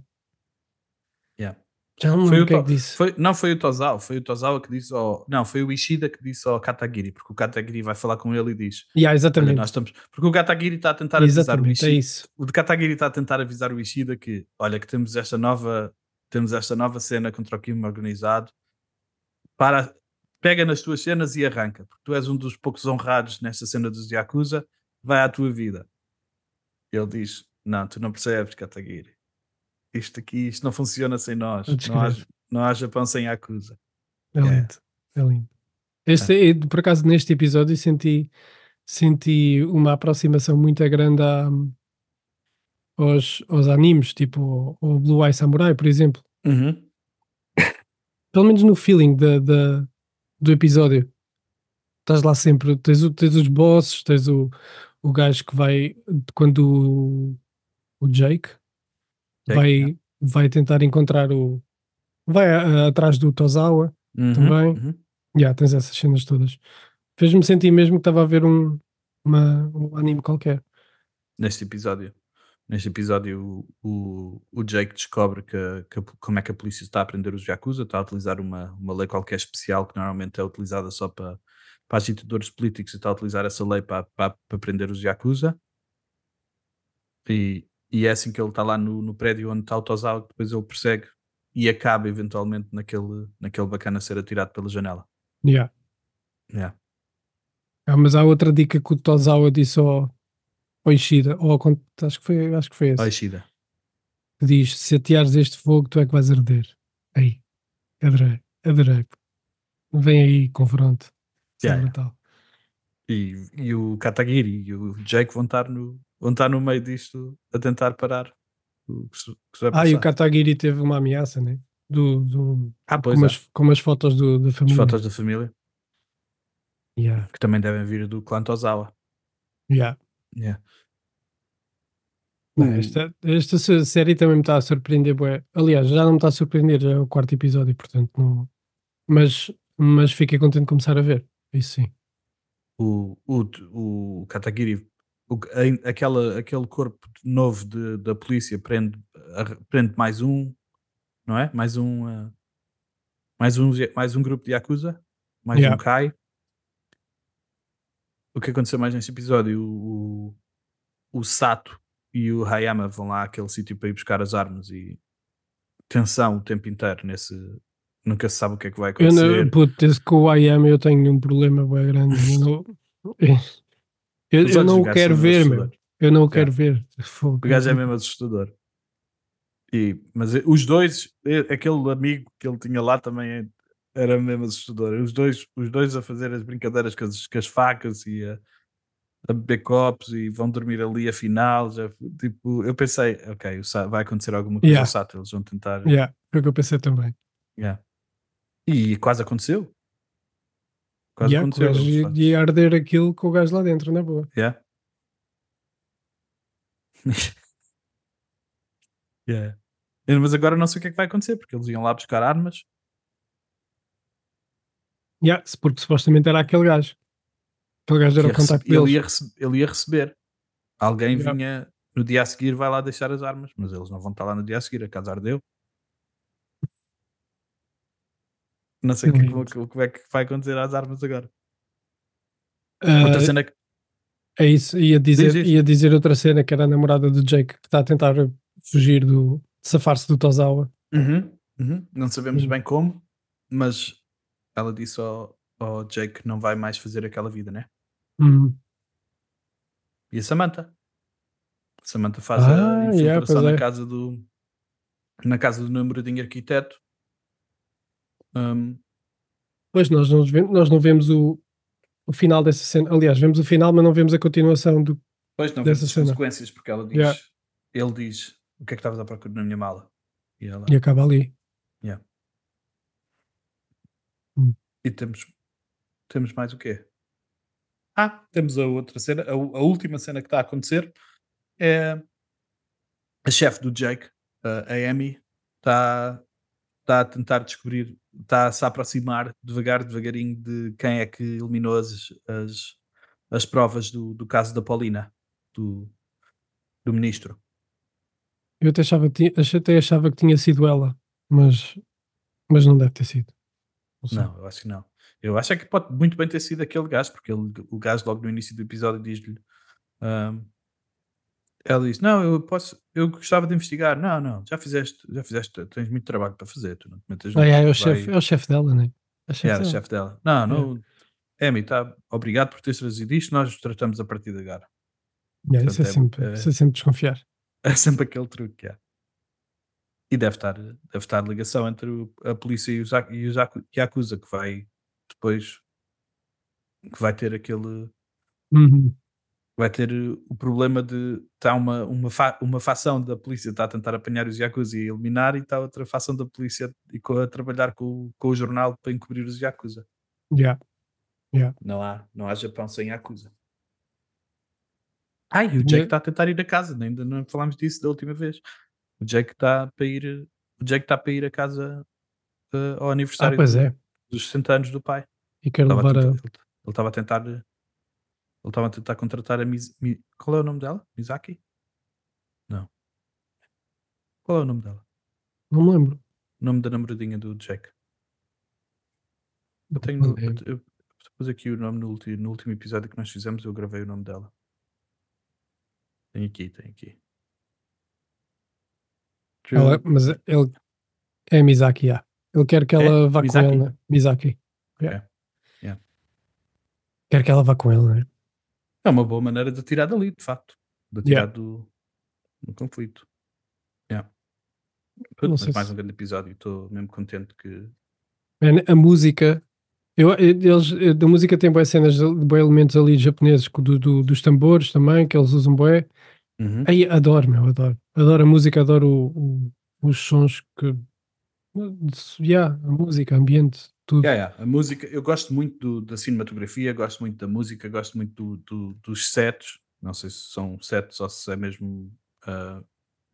Yeah. Já não Foi o quem é que disse. foi- não foi o Tozawa, foi o Tozawa que disse ao, não, foi o Ishida que disse ao Katagiri, porque o Katagiri vai falar com ele e diz: Yeah, exatamente. nós estamos. Porque o Katagiri está a tentar avisar o exatamente, Ishida. é isso. O de Katagiri está a tentar avisar o Ishida que, olha, que temos esta nova temos esta nova cena contra o crime organizado. Para, pega nas tuas cenas e arranca, porque tu és um dos poucos honrados nesta cena dos Yakuza, vai à tua vida. Ele diz: Não, tu não percebes, Kataguiri. Isto aqui, isto não funciona sem nós. Não há, não há Japão sem Yakuza. É É. lindo. É lindo. Este, eh, Por acaso, neste episódio, senti, senti uma aproximação muito grande a, aos, aos animes, tipo o Blue Eye Samurai, por exemplo. Uhum. Pelo menos no feeling da, da- do episódio. Estás lá sempre, tens, o- tens os bosses, tens o, o gajo que vai, quando o, o Jake, Jake, vai, vai tentar encontrar o. Vai a- a- atrás do Tozawa. Uhum, Também. uhum. Já, tens essas cenas todas. Fez-me sentir mesmo que estava a ver um, uma, um anime qualquer. Neste episódio. Neste episódio, o, o, Jake descobre que, que como é que a polícia está a prender os Yakuza, está a utilizar uma, uma lei qualquer especial que normalmente é utilizada só para, para agitadores políticos e está a utilizar essa lei para, para, para prender os Yakuza. E, e é assim que ele está lá no, no prédio onde está o Tozawa, que depois ele persegue e acaba eventualmente naquele, naquele bacana ser atirado pela janela. Yeah. Yeah. Ah, mas há outra dica que o Tozawa disse ao, ao Ishida, ou ao, acho que foi, acho que foi esse, Oi, Shida. que diz: se ateares este fogo, tu é que vais arder. Aí, adorei, adorei. Vem aí, confronto. É Yeah, brutal. E, e o Katagiri e o Jake vão estar, no, vão estar no meio disto a tentar parar o que se, que se Ah, e o passar. Katagiri teve uma ameaça, né? Do, do, Ah, pois com, é. as, com as fotos do, da As família. fotos da família, Yeah, que também devem vir do clã Tozawa. yeah. Yeah. Não, esta, esta série também me está a surpreender. bué. Aliás, já não me está a surpreender, já é o quarto episódio, portanto não. Mas, mas fiquei contente de começar a ver. Isso sim. o, o, o Katagiri, o, a- aquela, aquele corpo novo de- da polícia prende, arre- prende mais um, não é? Mais um, ah, mais um, mais um grupo de Yakuza, mais Yeah. um Kai. O que aconteceu mais neste episódio? O, o, o Sato e o Hayama vão lá àquele sítio para ir buscar as armas e tensão o tempo inteiro nesse. Nunca se sabe o que é que vai Eu acontecer. não, puto, desde que o I am eu tenho um problema bem grande. *laughs* Eu não, eu, eu não o quero ver, meu. Eu não o quero ver. Fogo. O gajo é mesmo assustador. E, mas os dois, aquele amigo que ele tinha lá também é- era mesmo assustador. Os dois, os dois a fazer as brincadeiras com as, com as facas e a, a beber copos e vão dormir ali afinal. Já, tipo, eu pensei, ok, vai acontecer alguma coisa Yeah. ao Sato, eles vão tentar. Yeah, foi o que eu pensei também. Yeah. E quase aconteceu. Quase Yeah, aconteceu. fazem- ia arder aquilo com o gajo lá dentro, na boa. Yeah. *laughs* yeah. Mas agora não sei o que é que vai acontecer, porque eles iam lá buscar armas. Yeah, porque supostamente era aquele gajo. Aquele gajo era o contacto ele, deles. ia ele ia receber. Alguém Yeah. vinha no dia a seguir, vai lá deixar as armas, mas eles não vão estar lá no dia a seguir, a casa ardeu. Não sei o que, é que- Lindo. o que é que vai acontecer às armas agora. Ah, Outra cena que. é isso, ia dizer, Diz, ia dizer outra cena que era a namorada do Jake que está a tentar fugir do. safar-se do Tozawa. Uhum, uhum. Não sabemos Uhum. bem como, mas ela disse ao, ao Jake que não vai mais fazer aquela vida, né? Hum. E a Samantha. A Samantha faz Ah, a yeah, infiltração pois na é. casa do na casa do namoradinho arquiteto. Hum, Pois nós não, vemos, nós não vemos o, o final dessa cena. Aliás, vemos o final, mas não vemos a continuação do. Pois não Dessa vemos as cena. consequências, porque ela diz, Yeah. ele diz o que é que estavas à procura na minha mala? E ela, E acaba ali. e temos, temos mais o quê? Ah, temos a outra cena, a, a última cena que está a acontecer é a chefe do Jake, a a Amy, está está a tentar descobrir, está a se aproximar devagar, devagarinho de quem é que eliminou as, as, as provas do, do caso da Paulina, do, do ministro. Eu até achava, que tinha- até achava que tinha sido ela, mas, mas não deve ter sido. Não eu acho que não. Eu acho é que pode muito bem ter sido aquele gajo, porque ele, o gajo logo no início do episódio diz-lhe ahm, Ela diz: Não, eu posso, eu gostava de investigar. Não, não, já fizeste, já fizeste, tens muito trabalho para fazer, tu não te metas Ah, é, é o chefe é o chefe dela, né? É o chefe Yeah, dela. chefe dela. Não, não. Amy, tá, obrigado por teres trazido isto, nós tratamos a partir de agora. Isso, é portanto, é- sempre, é- isso é sempre desconfiar. *laughs* É sempre aquele truque que há. E deve estar, deve estar ligação entre o- a polícia e os, e os Yakuza, que vai depois que vai ter aquele Uhum. Vai ter uh, o problema de está uma, uma, fa, uma facção da polícia está a tentar apanhar os Yakuza e eliminar e está outra facção da polícia e a trabalhar com, o- com o jornal para encobrir os Yakuza. Yeah. Não há, não há Japão sem Yakuza. Ah, e o Jake Yeah. está a tentar ir a casa, ainda não falámos disso da última vez. O Jake está para ir, o Jake está para ir a casa uh, ao Ah, aniversário pois do- é. dos 60 anos do pai. E a levar a. tentar- ele ele estava a tentar ele estava a tentar contratar a Miz, Mi- qual é o nome dela? Mizaki? Não. Qual é o nome dela? Não me lembro. O nome da namoradinha do Jake. Eu tenho eu, pus aqui o nome no, ulti- no último episódio que nós fizemos, eu gravei o nome dela. Tem aqui, tem aqui. Ela- mas ele é Mizaki, yeah. Ele quer que ela vá Mizaki? com ele, né? Mizaki. Yeah. É. Yeah. Quer que ela vá com ele, né? É uma boa maneira de tirar dali, de facto. De tirar Yeah. do, do conflito. Yeah. Mas mais se- um grande episódio. Estou mesmo contente que. Man, a música. Eu, eles, eh, da música tem boas cenas, de bué elementos ali japoneses, do, do- dos tambores também, que eles usam bué. Uhum. Aí, adoro, meu, adoro. Adoro a música, adoro o- o- os sons que. Yeah, a música, ambiente, tudo. Yeah, yeah. A música, eu gosto muito do- da cinematografia, gosto muito da música, gosto muito do- do- dos sets. Não sei se são sets ou se é mesmo ah,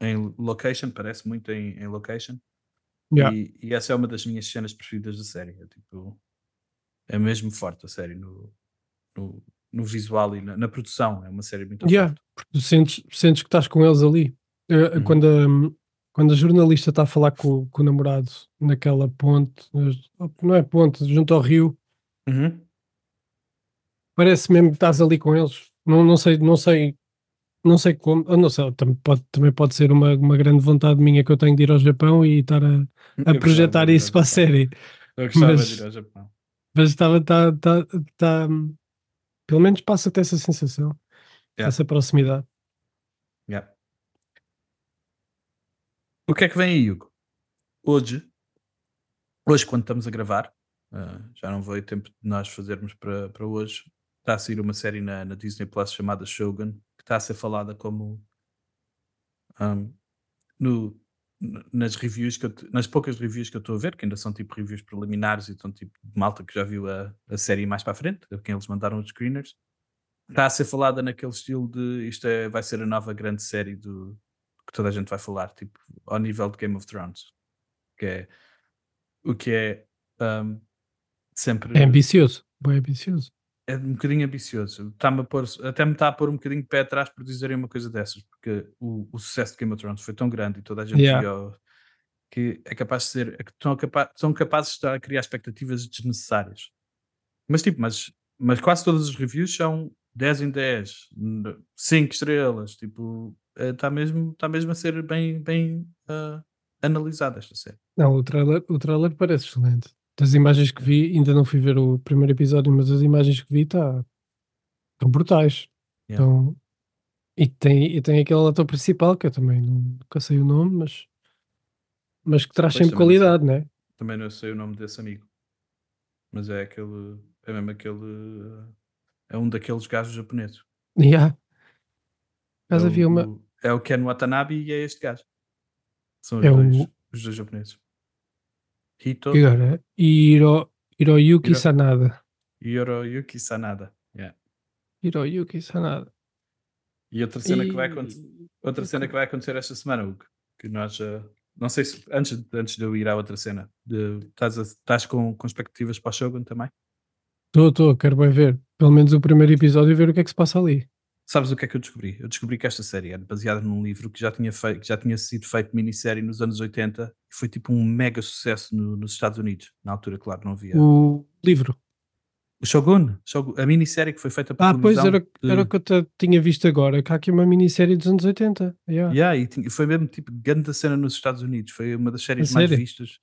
em location, parece muito em, em location. Yeah. E, e essa é uma das minhas cenas preferidas da série. É, tipo, é mesmo forte a série no, no, no visual e na, na produção. É uma série muito Yeah, forte. porque tu sentes, sentes que estás com eles ali. Uhum. Quando, a, quando a jornalista está a falar com, com o namorado naquela ponte, não é ponte, junto ao rio, Uhum. parece mesmo que estás ali com eles. Não, não sei, não sei, não sei como, não sei, também pode, também pode ser uma, uma grande vontade minha que eu tenho de ir ao Japão e estar a, a projetar isso para a série. Eu gostava mas- de ir ao Japão. Mas estava, tá, tá, tá, pelo menos passa-te essa sensação, Yeah. essa proximidade. Yeah. O que é que vem aí, Hugo? Hoje, hoje quando estamos a gravar, ah, já não veio tempo de nós fazermos para, para hoje, está a sair uma série na, na Disney Plus chamada Shogun, que está a ser falada como ahm, no, n- nas reviews, que eu nas poucas reviews que eu estou a ver, que ainda são tipo reviews preliminares e estão tipo de malta que já viu a, a série mais para a frente, a quem eles mandaram os screeners, está a ser falada naquele estilo de isto é, vai ser a nova grande série do que toda a gente vai falar, tipo, ao nível de Game of Thrones. Que é o que é ahm, sempre É ambicioso, bem ambicioso. é um bocadinho ambicioso. Está-me a pôr, até me está a pôr um bocadinho de pé atrás por dizerem uma coisa dessas, porque o, o sucesso de Game of Thrones foi tão grande e toda a gente Yeah. viu que é capaz de ser, é que estão, capa- são capazes de estar a criar expectativas desnecessárias. Mas tipo, mas, mas quase todas as reviews são 10 em 10, 5 estrelas, tipo, está mesmo, tá mesmo a ser bem, bem ah, analisada esta série. Não, o trailer, o trailer parece excelente. Das imagens que vi, ainda não fui ver o primeiro episódio, mas as imagens que vi tá, estão brutais. Yeah. Então, e, tem, e tem aquele ator principal, que eu também não- nunca sei o nome, mas, mas que traz Pois, sempre também não qualidade, né? Também não sei o nome desse amigo, mas é aquele, é mesmo aquele, é um daqueles gajos japoneses. Yeah. É Mas havia o, uma. é o Ken Watanabe e é este gajo. São os, É dois, o- os dois japoneses. Hito que agora? Hiro, Hiroyuki Hiro- Sanada. e Yoroyuki Sanada. Yeah. Hiroyuki Sanada. E outra cena, que vai E- acontecer, outra cena que vai acontecer esta semana, Hugo, que nós ah, não sei se antes, de- antes de eu ir à outra cena, de- estás, a- estás com, com expectativas para o Shogun também? Estou, estou, quero bem ver. Pelo menos o primeiro episódio e ver o que é que se passa ali. Sabes o que é que eu descobri? Eu descobri que esta série era baseada num livro que já tinha, feito, que já tinha sido feito minissérie nos anos 80 e foi tipo um mega sucesso no- nos Estados Unidos. Na altura, claro, não havia. O livro. O Shogun, Shogun, a minissérie que foi feita para Ah, pois era, era o que eu tinha visto agora, que há aqui uma minissérie dos anos 80. Yeah. Yeah, e tinha- foi mesmo tipo grande cena nos Estados Unidos. Foi uma das séries A mais sério? vistas.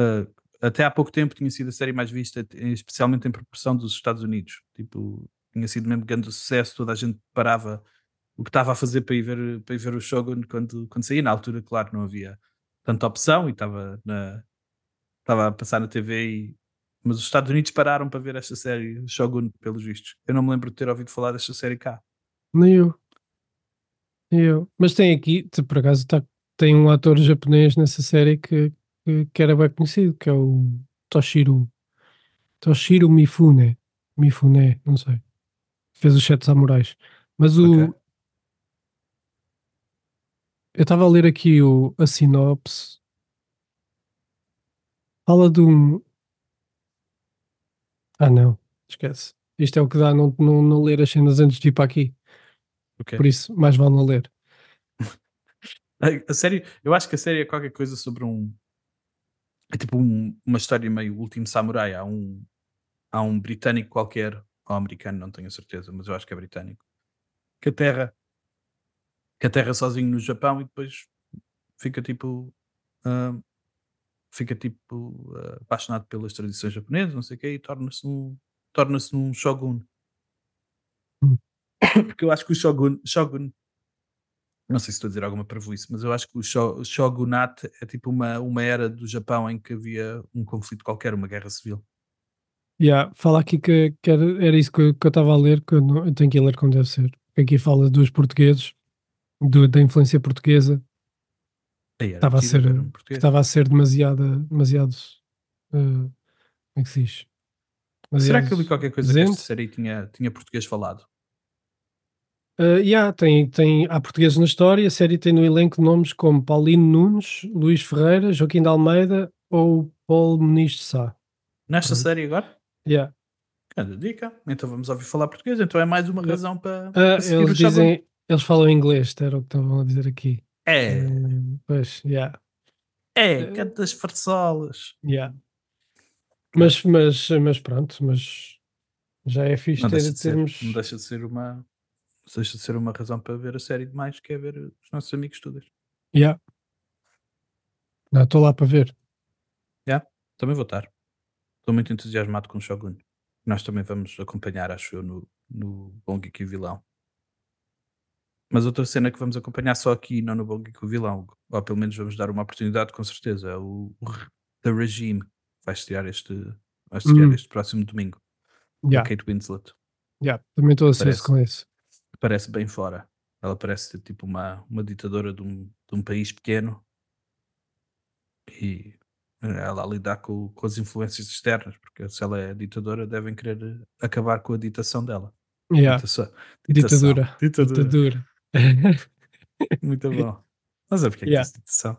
Uh, até há pouco tempo tinha sido a série mais vista, especialmente em proporção dos Estados Unidos. Tipo, tinha sido mesmo grande sucesso. Toda a gente parava o que estava a fazer para ir ver, para ir ver o Shogun quando, quando saía. Na altura, claro, não havia tanta opção e estava, na, estava a passar na TV. E, mas os Estados Unidos pararam para ver esta série, Shogun, pelos vistos. Eu não me lembro de ter ouvido falar desta série cá. Nem eu. Nem eu. Mas tem aqui, por acaso, tá, tem um ator japonês nessa série que, que, que era bem conhecido, que é o Toshiro. Toshiro Mifune. Mifune, não sei. Fez os Sete Samurais. Mas o. Ok. Eu estava a ler aqui o, a sinopse. Fala de um. Ah, não. Esquece. Isto é o que dá não, não, não ler as cenas antes de ir para aqui. Ok. Por isso, mais vale não ler. *laughs* A, a série, eu acho que a série é qualquer coisa sobre um. É tipo um- uma história meio último samurai. Há um, há um britânico qualquer, ou americano, não tenho a certeza, mas eu acho que é britânico, que aterra, que aterra sozinho no Japão e depois fica tipo. ah, fica tipo ah, apaixonado pelas tradições japonesas, não sei o quê, e torna-se um, torna-se um shogun. Porque eu acho que o shogun, shogun não sei se estou a dizer alguma parvoíce, mas eu acho que o shogunate é tipo uma, uma era do Japão em que havia um conflito qualquer, uma guerra civil. Yeah, fala aqui que, que era, era isso que, eu- estava a ler, que eu, não- eu tenho que ir ler como deve ser. Aqui fala dos portugueses, do- da influência portuguesa, estava a ser, um estava a ser demasiada, demasiado. eh, como é que se diz? Será que eu li qualquer coisa que esta série tinha, tinha português falado? Uh, yeah, tem, tem, há portugueses na história. A série tem no elenco nomes como Paulino Nunes, Luís Ferreira, Joaquim de Almeida ou Paulo Muniz de Sá. Nesta Pronto. série agora? Yeah. Grande dica. Então vamos ouvir falar português. Então é mais uma razão para, para seguir eles o dizem, eles falam inglês, era o que estavam a dizer aqui. É, Uh, pois, yeah, é, cantas farsolas. yeah. Mas, mas, mas pronto, mas já é fixe Não ter, deixa, de ser, termos. não deixa de ser uma deixa de ser uma razão para ver a série demais, que é ver os nossos amigos todos. Yeah. Não, estou lá para ver. Também vou estar. Estou muito entusiasmado com o Shogun. Nós também vamos acompanhar, acho eu, no, no Bom Geek e o Vilão. Mas outra cena que vamos acompanhar só aqui, não no Bom Geek e o Vilão, ou pelo menos vamos dar uma oportunidade, com certeza, é o, o The Regime. Vai estrear este, vai estrear Hum. este próximo domingo. com Yeah, Kate Winslet. yeah, também estou ansioso com isso. Parece bem fora. Ela parece ser tipo uma, uma ditadora de um, de um país pequeno. E ela lidar com, com as influências externas, porque se ela é ditadora, devem querer acabar com a ditação dela. Yeah. Ditação-. Ditadura. Ditadura. Ditadura. *laughs* *laughs* Muito bom. Mas é porque é que Yeah. disse ditação.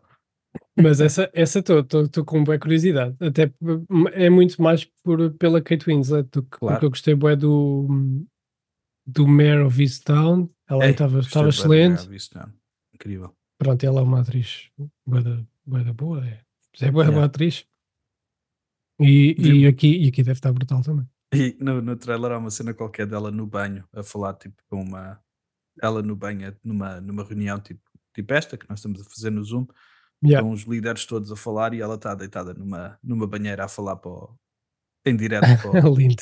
Mas essa essa estou com boa curiosidade. Até é muito mais por, pela Kate Winslet do que Claro. porque eu gostei bué do do Mayor of Easttown. Ela estava de excelente. Incrível. Pronto, ela é uma atriz bué da boa. É, é bué Yeah. boa atriz. E, e, aqui, e aqui deve estar brutal também. E no, no trailer há uma cena qualquer dela no banho a falar tipo com uma ela no banho numa, numa reunião tipo, tipo esta que nós estamos a fazer no Zoom Yeah. estão os líderes todos a falar e ela está deitada numa, numa banheira a falar para o, em direto para, o- *laughs* Lindo.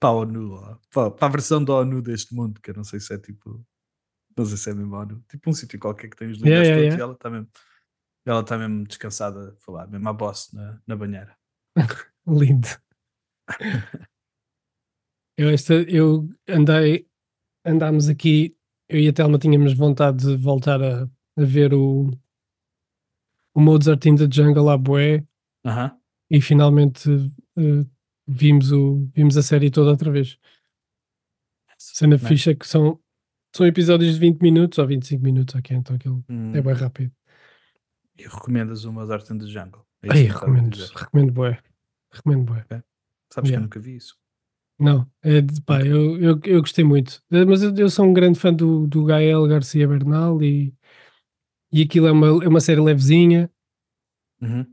para a ONU para, para a versão da ONU deste mundo que eu não sei se é tipo não sei se é mesmo a ONU tipo um sítio qualquer que tem os líderes yeah, todos yeah. e ela está mesmo ela está mesmo descansada a falar mesmo a boss na, na banheira *laughs* Lindo. Eu, esta, eu andei, andámos aqui, eu e a Telma tínhamos vontade de voltar a, a ver o, o Mozart in the Jungle à Boé Aham. e finalmente eh, vimos, o, vimos a série toda outra vez. Cena ficha que são, são episódios de 20 minutos ou 25 minutos aqui, então aquilo hum, é bem rápido. E recomendas o Mozart in the Jungle é Ai, recomendo, recomendo bué. Recomendo bué. sabes que eu Yeah. nunca vi isso Não, é pá, eu, eu, eu gostei muito. Eh, Mas eu, eu sou um grande fã do, do Gael Garcia Bernal e, e aquilo é uma, é uma série levezinha, Uhum.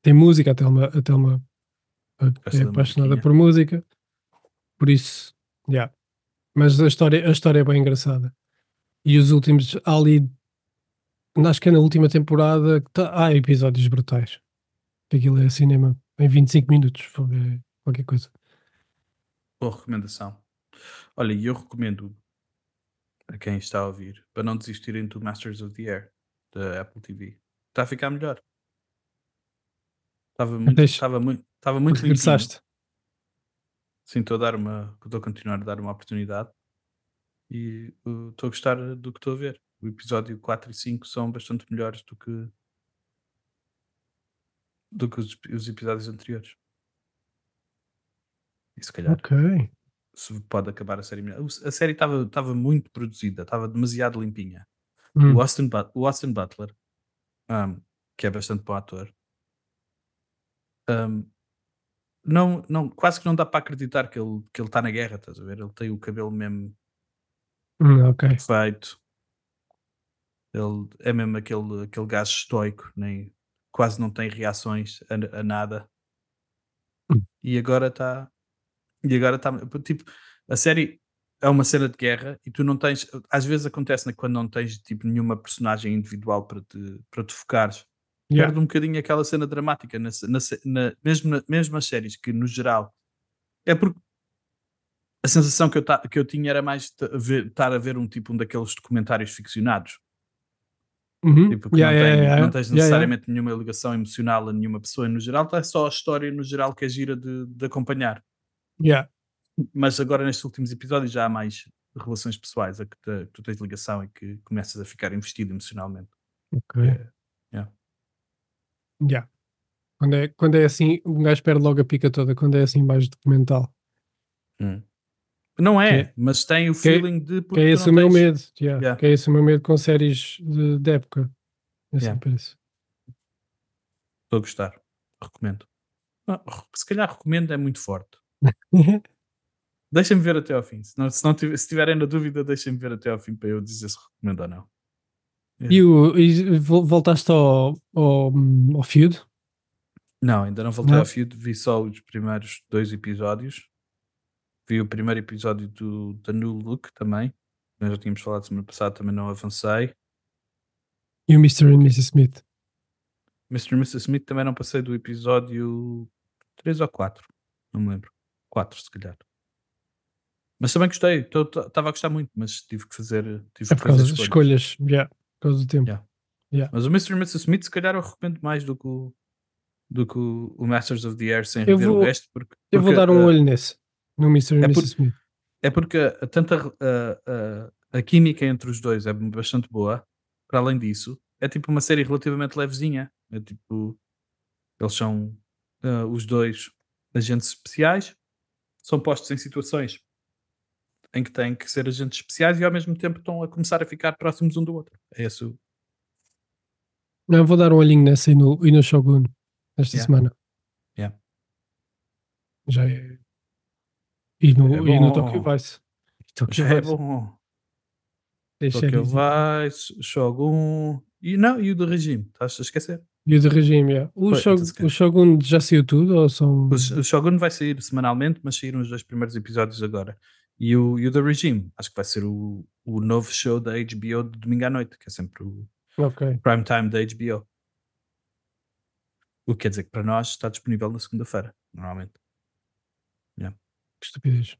tem música, a Telma, a Telma eh, Gosta é da apaixonada por música. por isso, yeah. Mas a história, a história é bem engraçada. E os últimos, há ali, acho que é na última temporada, que tá, há episódios brutais. Aquilo é cinema em 25 minutos, é qualquer coisa. Boa recomendação. Olha, e eu recomendo a quem está a ouvir para não desistirem do Masters of the Air da Apple TV. Está a ficar melhor. Estava muito, Deixa- estava muito, estava muito limpinho. Sim, estou a dar uma, estou a continuar a dar uma oportunidade e uh, estou a gostar do que estou a ver. O episódio 4 e 5 são bastante melhores do que do que os, os episódios anteriores. E se calhar Ok. se pode acabar a série melhor. A série estava muito produzida, estava demasiado limpinha. Hum, O, Austin o Austin Butler, um, que é bastante bom ator, um, não, não, quase que não dá para acreditar que ele que ele está na guerra, estás a ver? Ele tem o cabelo mesmo hum, ok. feito. Ele é mesmo aquele, aquele gajo estoico, nem, quase não tem reações a, a nada. Hum. E agora está. E agora está. Tipo, a série é uma cena de guerra e tu não tens. Às vezes acontece né, quando não tens tipo, nenhuma personagem individual para te, para te focares. Yeah. Perde um bocadinho aquela cena dramática, na, na, na- mesmo, mesmo as séries que no geral. É porque a sensação que eu, ta- que eu tinha era mais estar a ver um tipo um daqueles documentários ficcionados. Uhum. Tipo, que Yeah, não, yeah, tem- yeah, não tens necessariamente nenhuma ligação emocional a nenhuma pessoa no geral, é só a história no geral que é gira de, de acompanhar. Yeah. Mas agora nestes últimos episódios já há mais relações pessoais a que, te- que tu tens ligação e que começas a ficar investido emocionalmente. Ok. É, yeah. Yeah. Quando, é, quando é assim, um gajo perde logo a pica toda. Quando é assim, mais documental. Hum. Não é, Que- mas tem o que é- feeling de. Que é esse não o meu medo. yeah. Yeah. Que é esse o meu medo com séries de, de época. É Yeah. sempre isso. Estou a gostar. Recomendo. Re- se calhar recomendo é muito forte. *laughs* Deixem-me ver até ao fim. Se, não, se, não tive- se tiverem na dúvida, deixem-me ver até ao fim para eu dizer se recomendo ou não. e, o, e vol- voltaste ao, ao, ao feud? Não, ainda não voltei Não? ao feed, vi só os primeiros dois episódios. Vi o primeiro episódio do da New Look também. Nós já tínhamos falado semana passada, também não avancei. E o Mr. e Mrs. Smith? Mr. e Mrs. Smith também não passei do episódio 3 ou 4. Não me lembro. 4, se calhar. Mas também gostei. Estava a gostar muito, mas tive que fazer, tive É por causa das escolhas. escolhas. Yeah. Por causa do tempo. Yeah. Mas o Mr. e Mrs. Smith, se calhar, eu recomendo mais do que o, do que o, Masters of the Air sem Eu rever vou- o resto. Porque, Eu vou dar um uh, olho nesse. No Mr. é por-. É porque a, tanta, a, a, a química entre os dois é bastante boa. Para além disso, é tipo uma série relativamente levezinha. É tipo. Eles são ah, os dois agentes especiais, são postos em situações em que têm que ser agentes especiais e ao mesmo tempo estão a começar a ficar próximos um do outro. É esse o. Não, vou dar um olhinho nessa e no, e no Shogun esta Yeah. semana. Yeah. Já é. E no, É e no. Tokyo Vice. Tokyo Já é bom. Deixa Tokyo. Vice, Shogun. E não, e o do regime, estás a esquecer? E o de regime, yeah. o, Pois, Shogun, então o Shogun já saiu tudo ou são. O, Shogun vai sair semanalmente, mas saíram os dois primeiros episódios agora. E o, e o The Regime, acho que vai ser o, o novo show da HBO de domingo à noite, que é sempre o Ok. prime time da HBO. O que quer dizer que para nós está disponível na segunda-feira, normalmente. Que estupidez.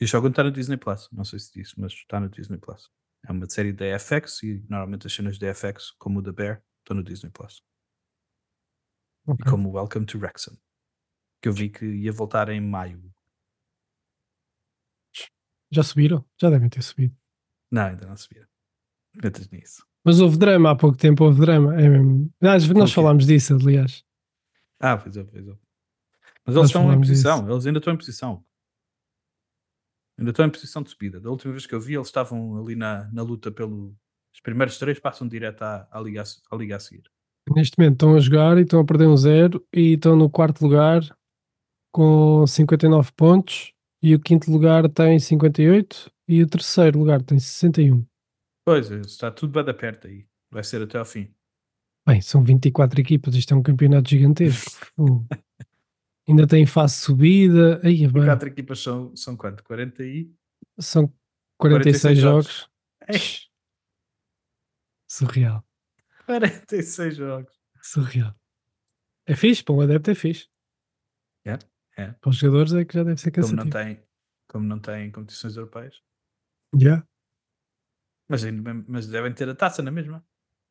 E Shogun está no Disney Plus, não sei se disse, mas está no Disney Plus. É uma série da FX e normalmente as cenas da FX, como o The Bear, estão no Disney Plus. E Ok. como Welcome to Wrexham, que eu vi que ia voltar em maio. Já subiram? Já devem ter subido. Não, ainda não via. Metas nisso. Mas houve drama há pouco tempo, houve drama. É mesmo. Nós, nós falámos disso, aliás. Ah, pois é, pois é. Mas Nós eles estão em posição, disso. eles ainda estão em posição. Ainda estão em posição de subida. Da última vez que eu vi, eles estavam ali na, na luta pelo. Os primeiros três passam direto à, à, liga, a- à liga a seguir. Neste momento estão a jogar e estão a perder um zero e estão no quarto lugar com 59 pontos e o quinto lugar tem 58 e o terceiro lugar tem 61. Pois, é, está tudo bem da perto aí. Vai ser até ao fim. Bem, são 24 equipas, isto é um campeonato gigantesco. *laughs* Ainda tem fase subida. Aí, E quatro equipas são, são quanto? 40 e. são 46, 46 jogos. Ei, Surreal. 46 jogos. Surreal. É fixe, para um adepto é fixe. É, é. Para os jogadores é que já deve ser Como cansativo. não, tem, como não tem competições europeias. Yeah. Mas, mas devem ter a taça na mesma.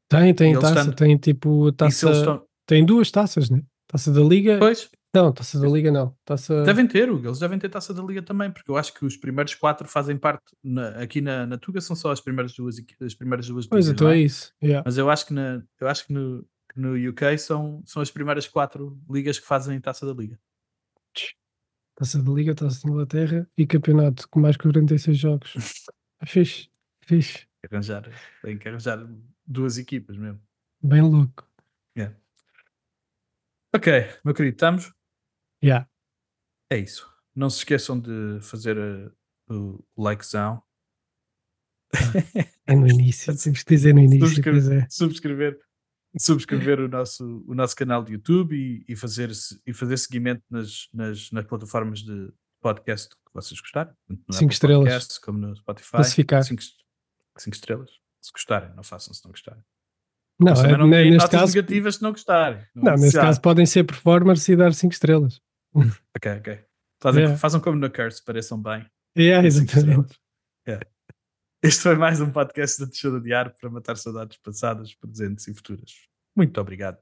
Tem, tem eles taça, estão- tem tipo taça. estão. Tem duas taças, né? Taça da Liga. Pois, Não, taça da Liga não. Taça. devem ter, Hugo, eles devem ter taça da Liga também, porque eu acho que os primeiros quatro fazem parte. na- aqui na, na Tuga são só as primeiras duas, as primeiras duas Pois, então é é? isso. Yeah. Mas eu acho que, na, eu acho que no, no UK são, são as primeiras quatro ligas que fazem taça da Liga. Taça da Liga, taça de Inglaterra e campeonato com mais que 46 jogos. *laughs* Fixe, fixe. Arranjar, tem que arranjar duas equipas mesmo. Bem louco. Ok, meu querido, estamos? Yeah. É isso. Não se esqueçam de fazer eh, o likezão, É no início. Temos que dizer no início. Subscre- Pois é. subscrever, subscrever o, nosso, o nosso canal de YouTube e, e fazer, e fazer seguimento nas, nas, nas plataformas de podcast que vocês gostarem. Cinco estrelas. Podcasts como no Spotify. Classificar. Cinco, cinco estrelas. Se gostarem, não façam se não gostarem. Não, é, não neste caso. negativas se não gostarem. Não, é neste caso podem ser performers e dar 5 estrelas. *laughs* Ok, ok. Fazem, Yeah. façam como no Curse, pareçam bem. Yeah, cinco exatamente. Yeah. Este foi mais um podcast da Teixeira Diário para matar saudades passadas, presentes e futuras. Muito obrigado.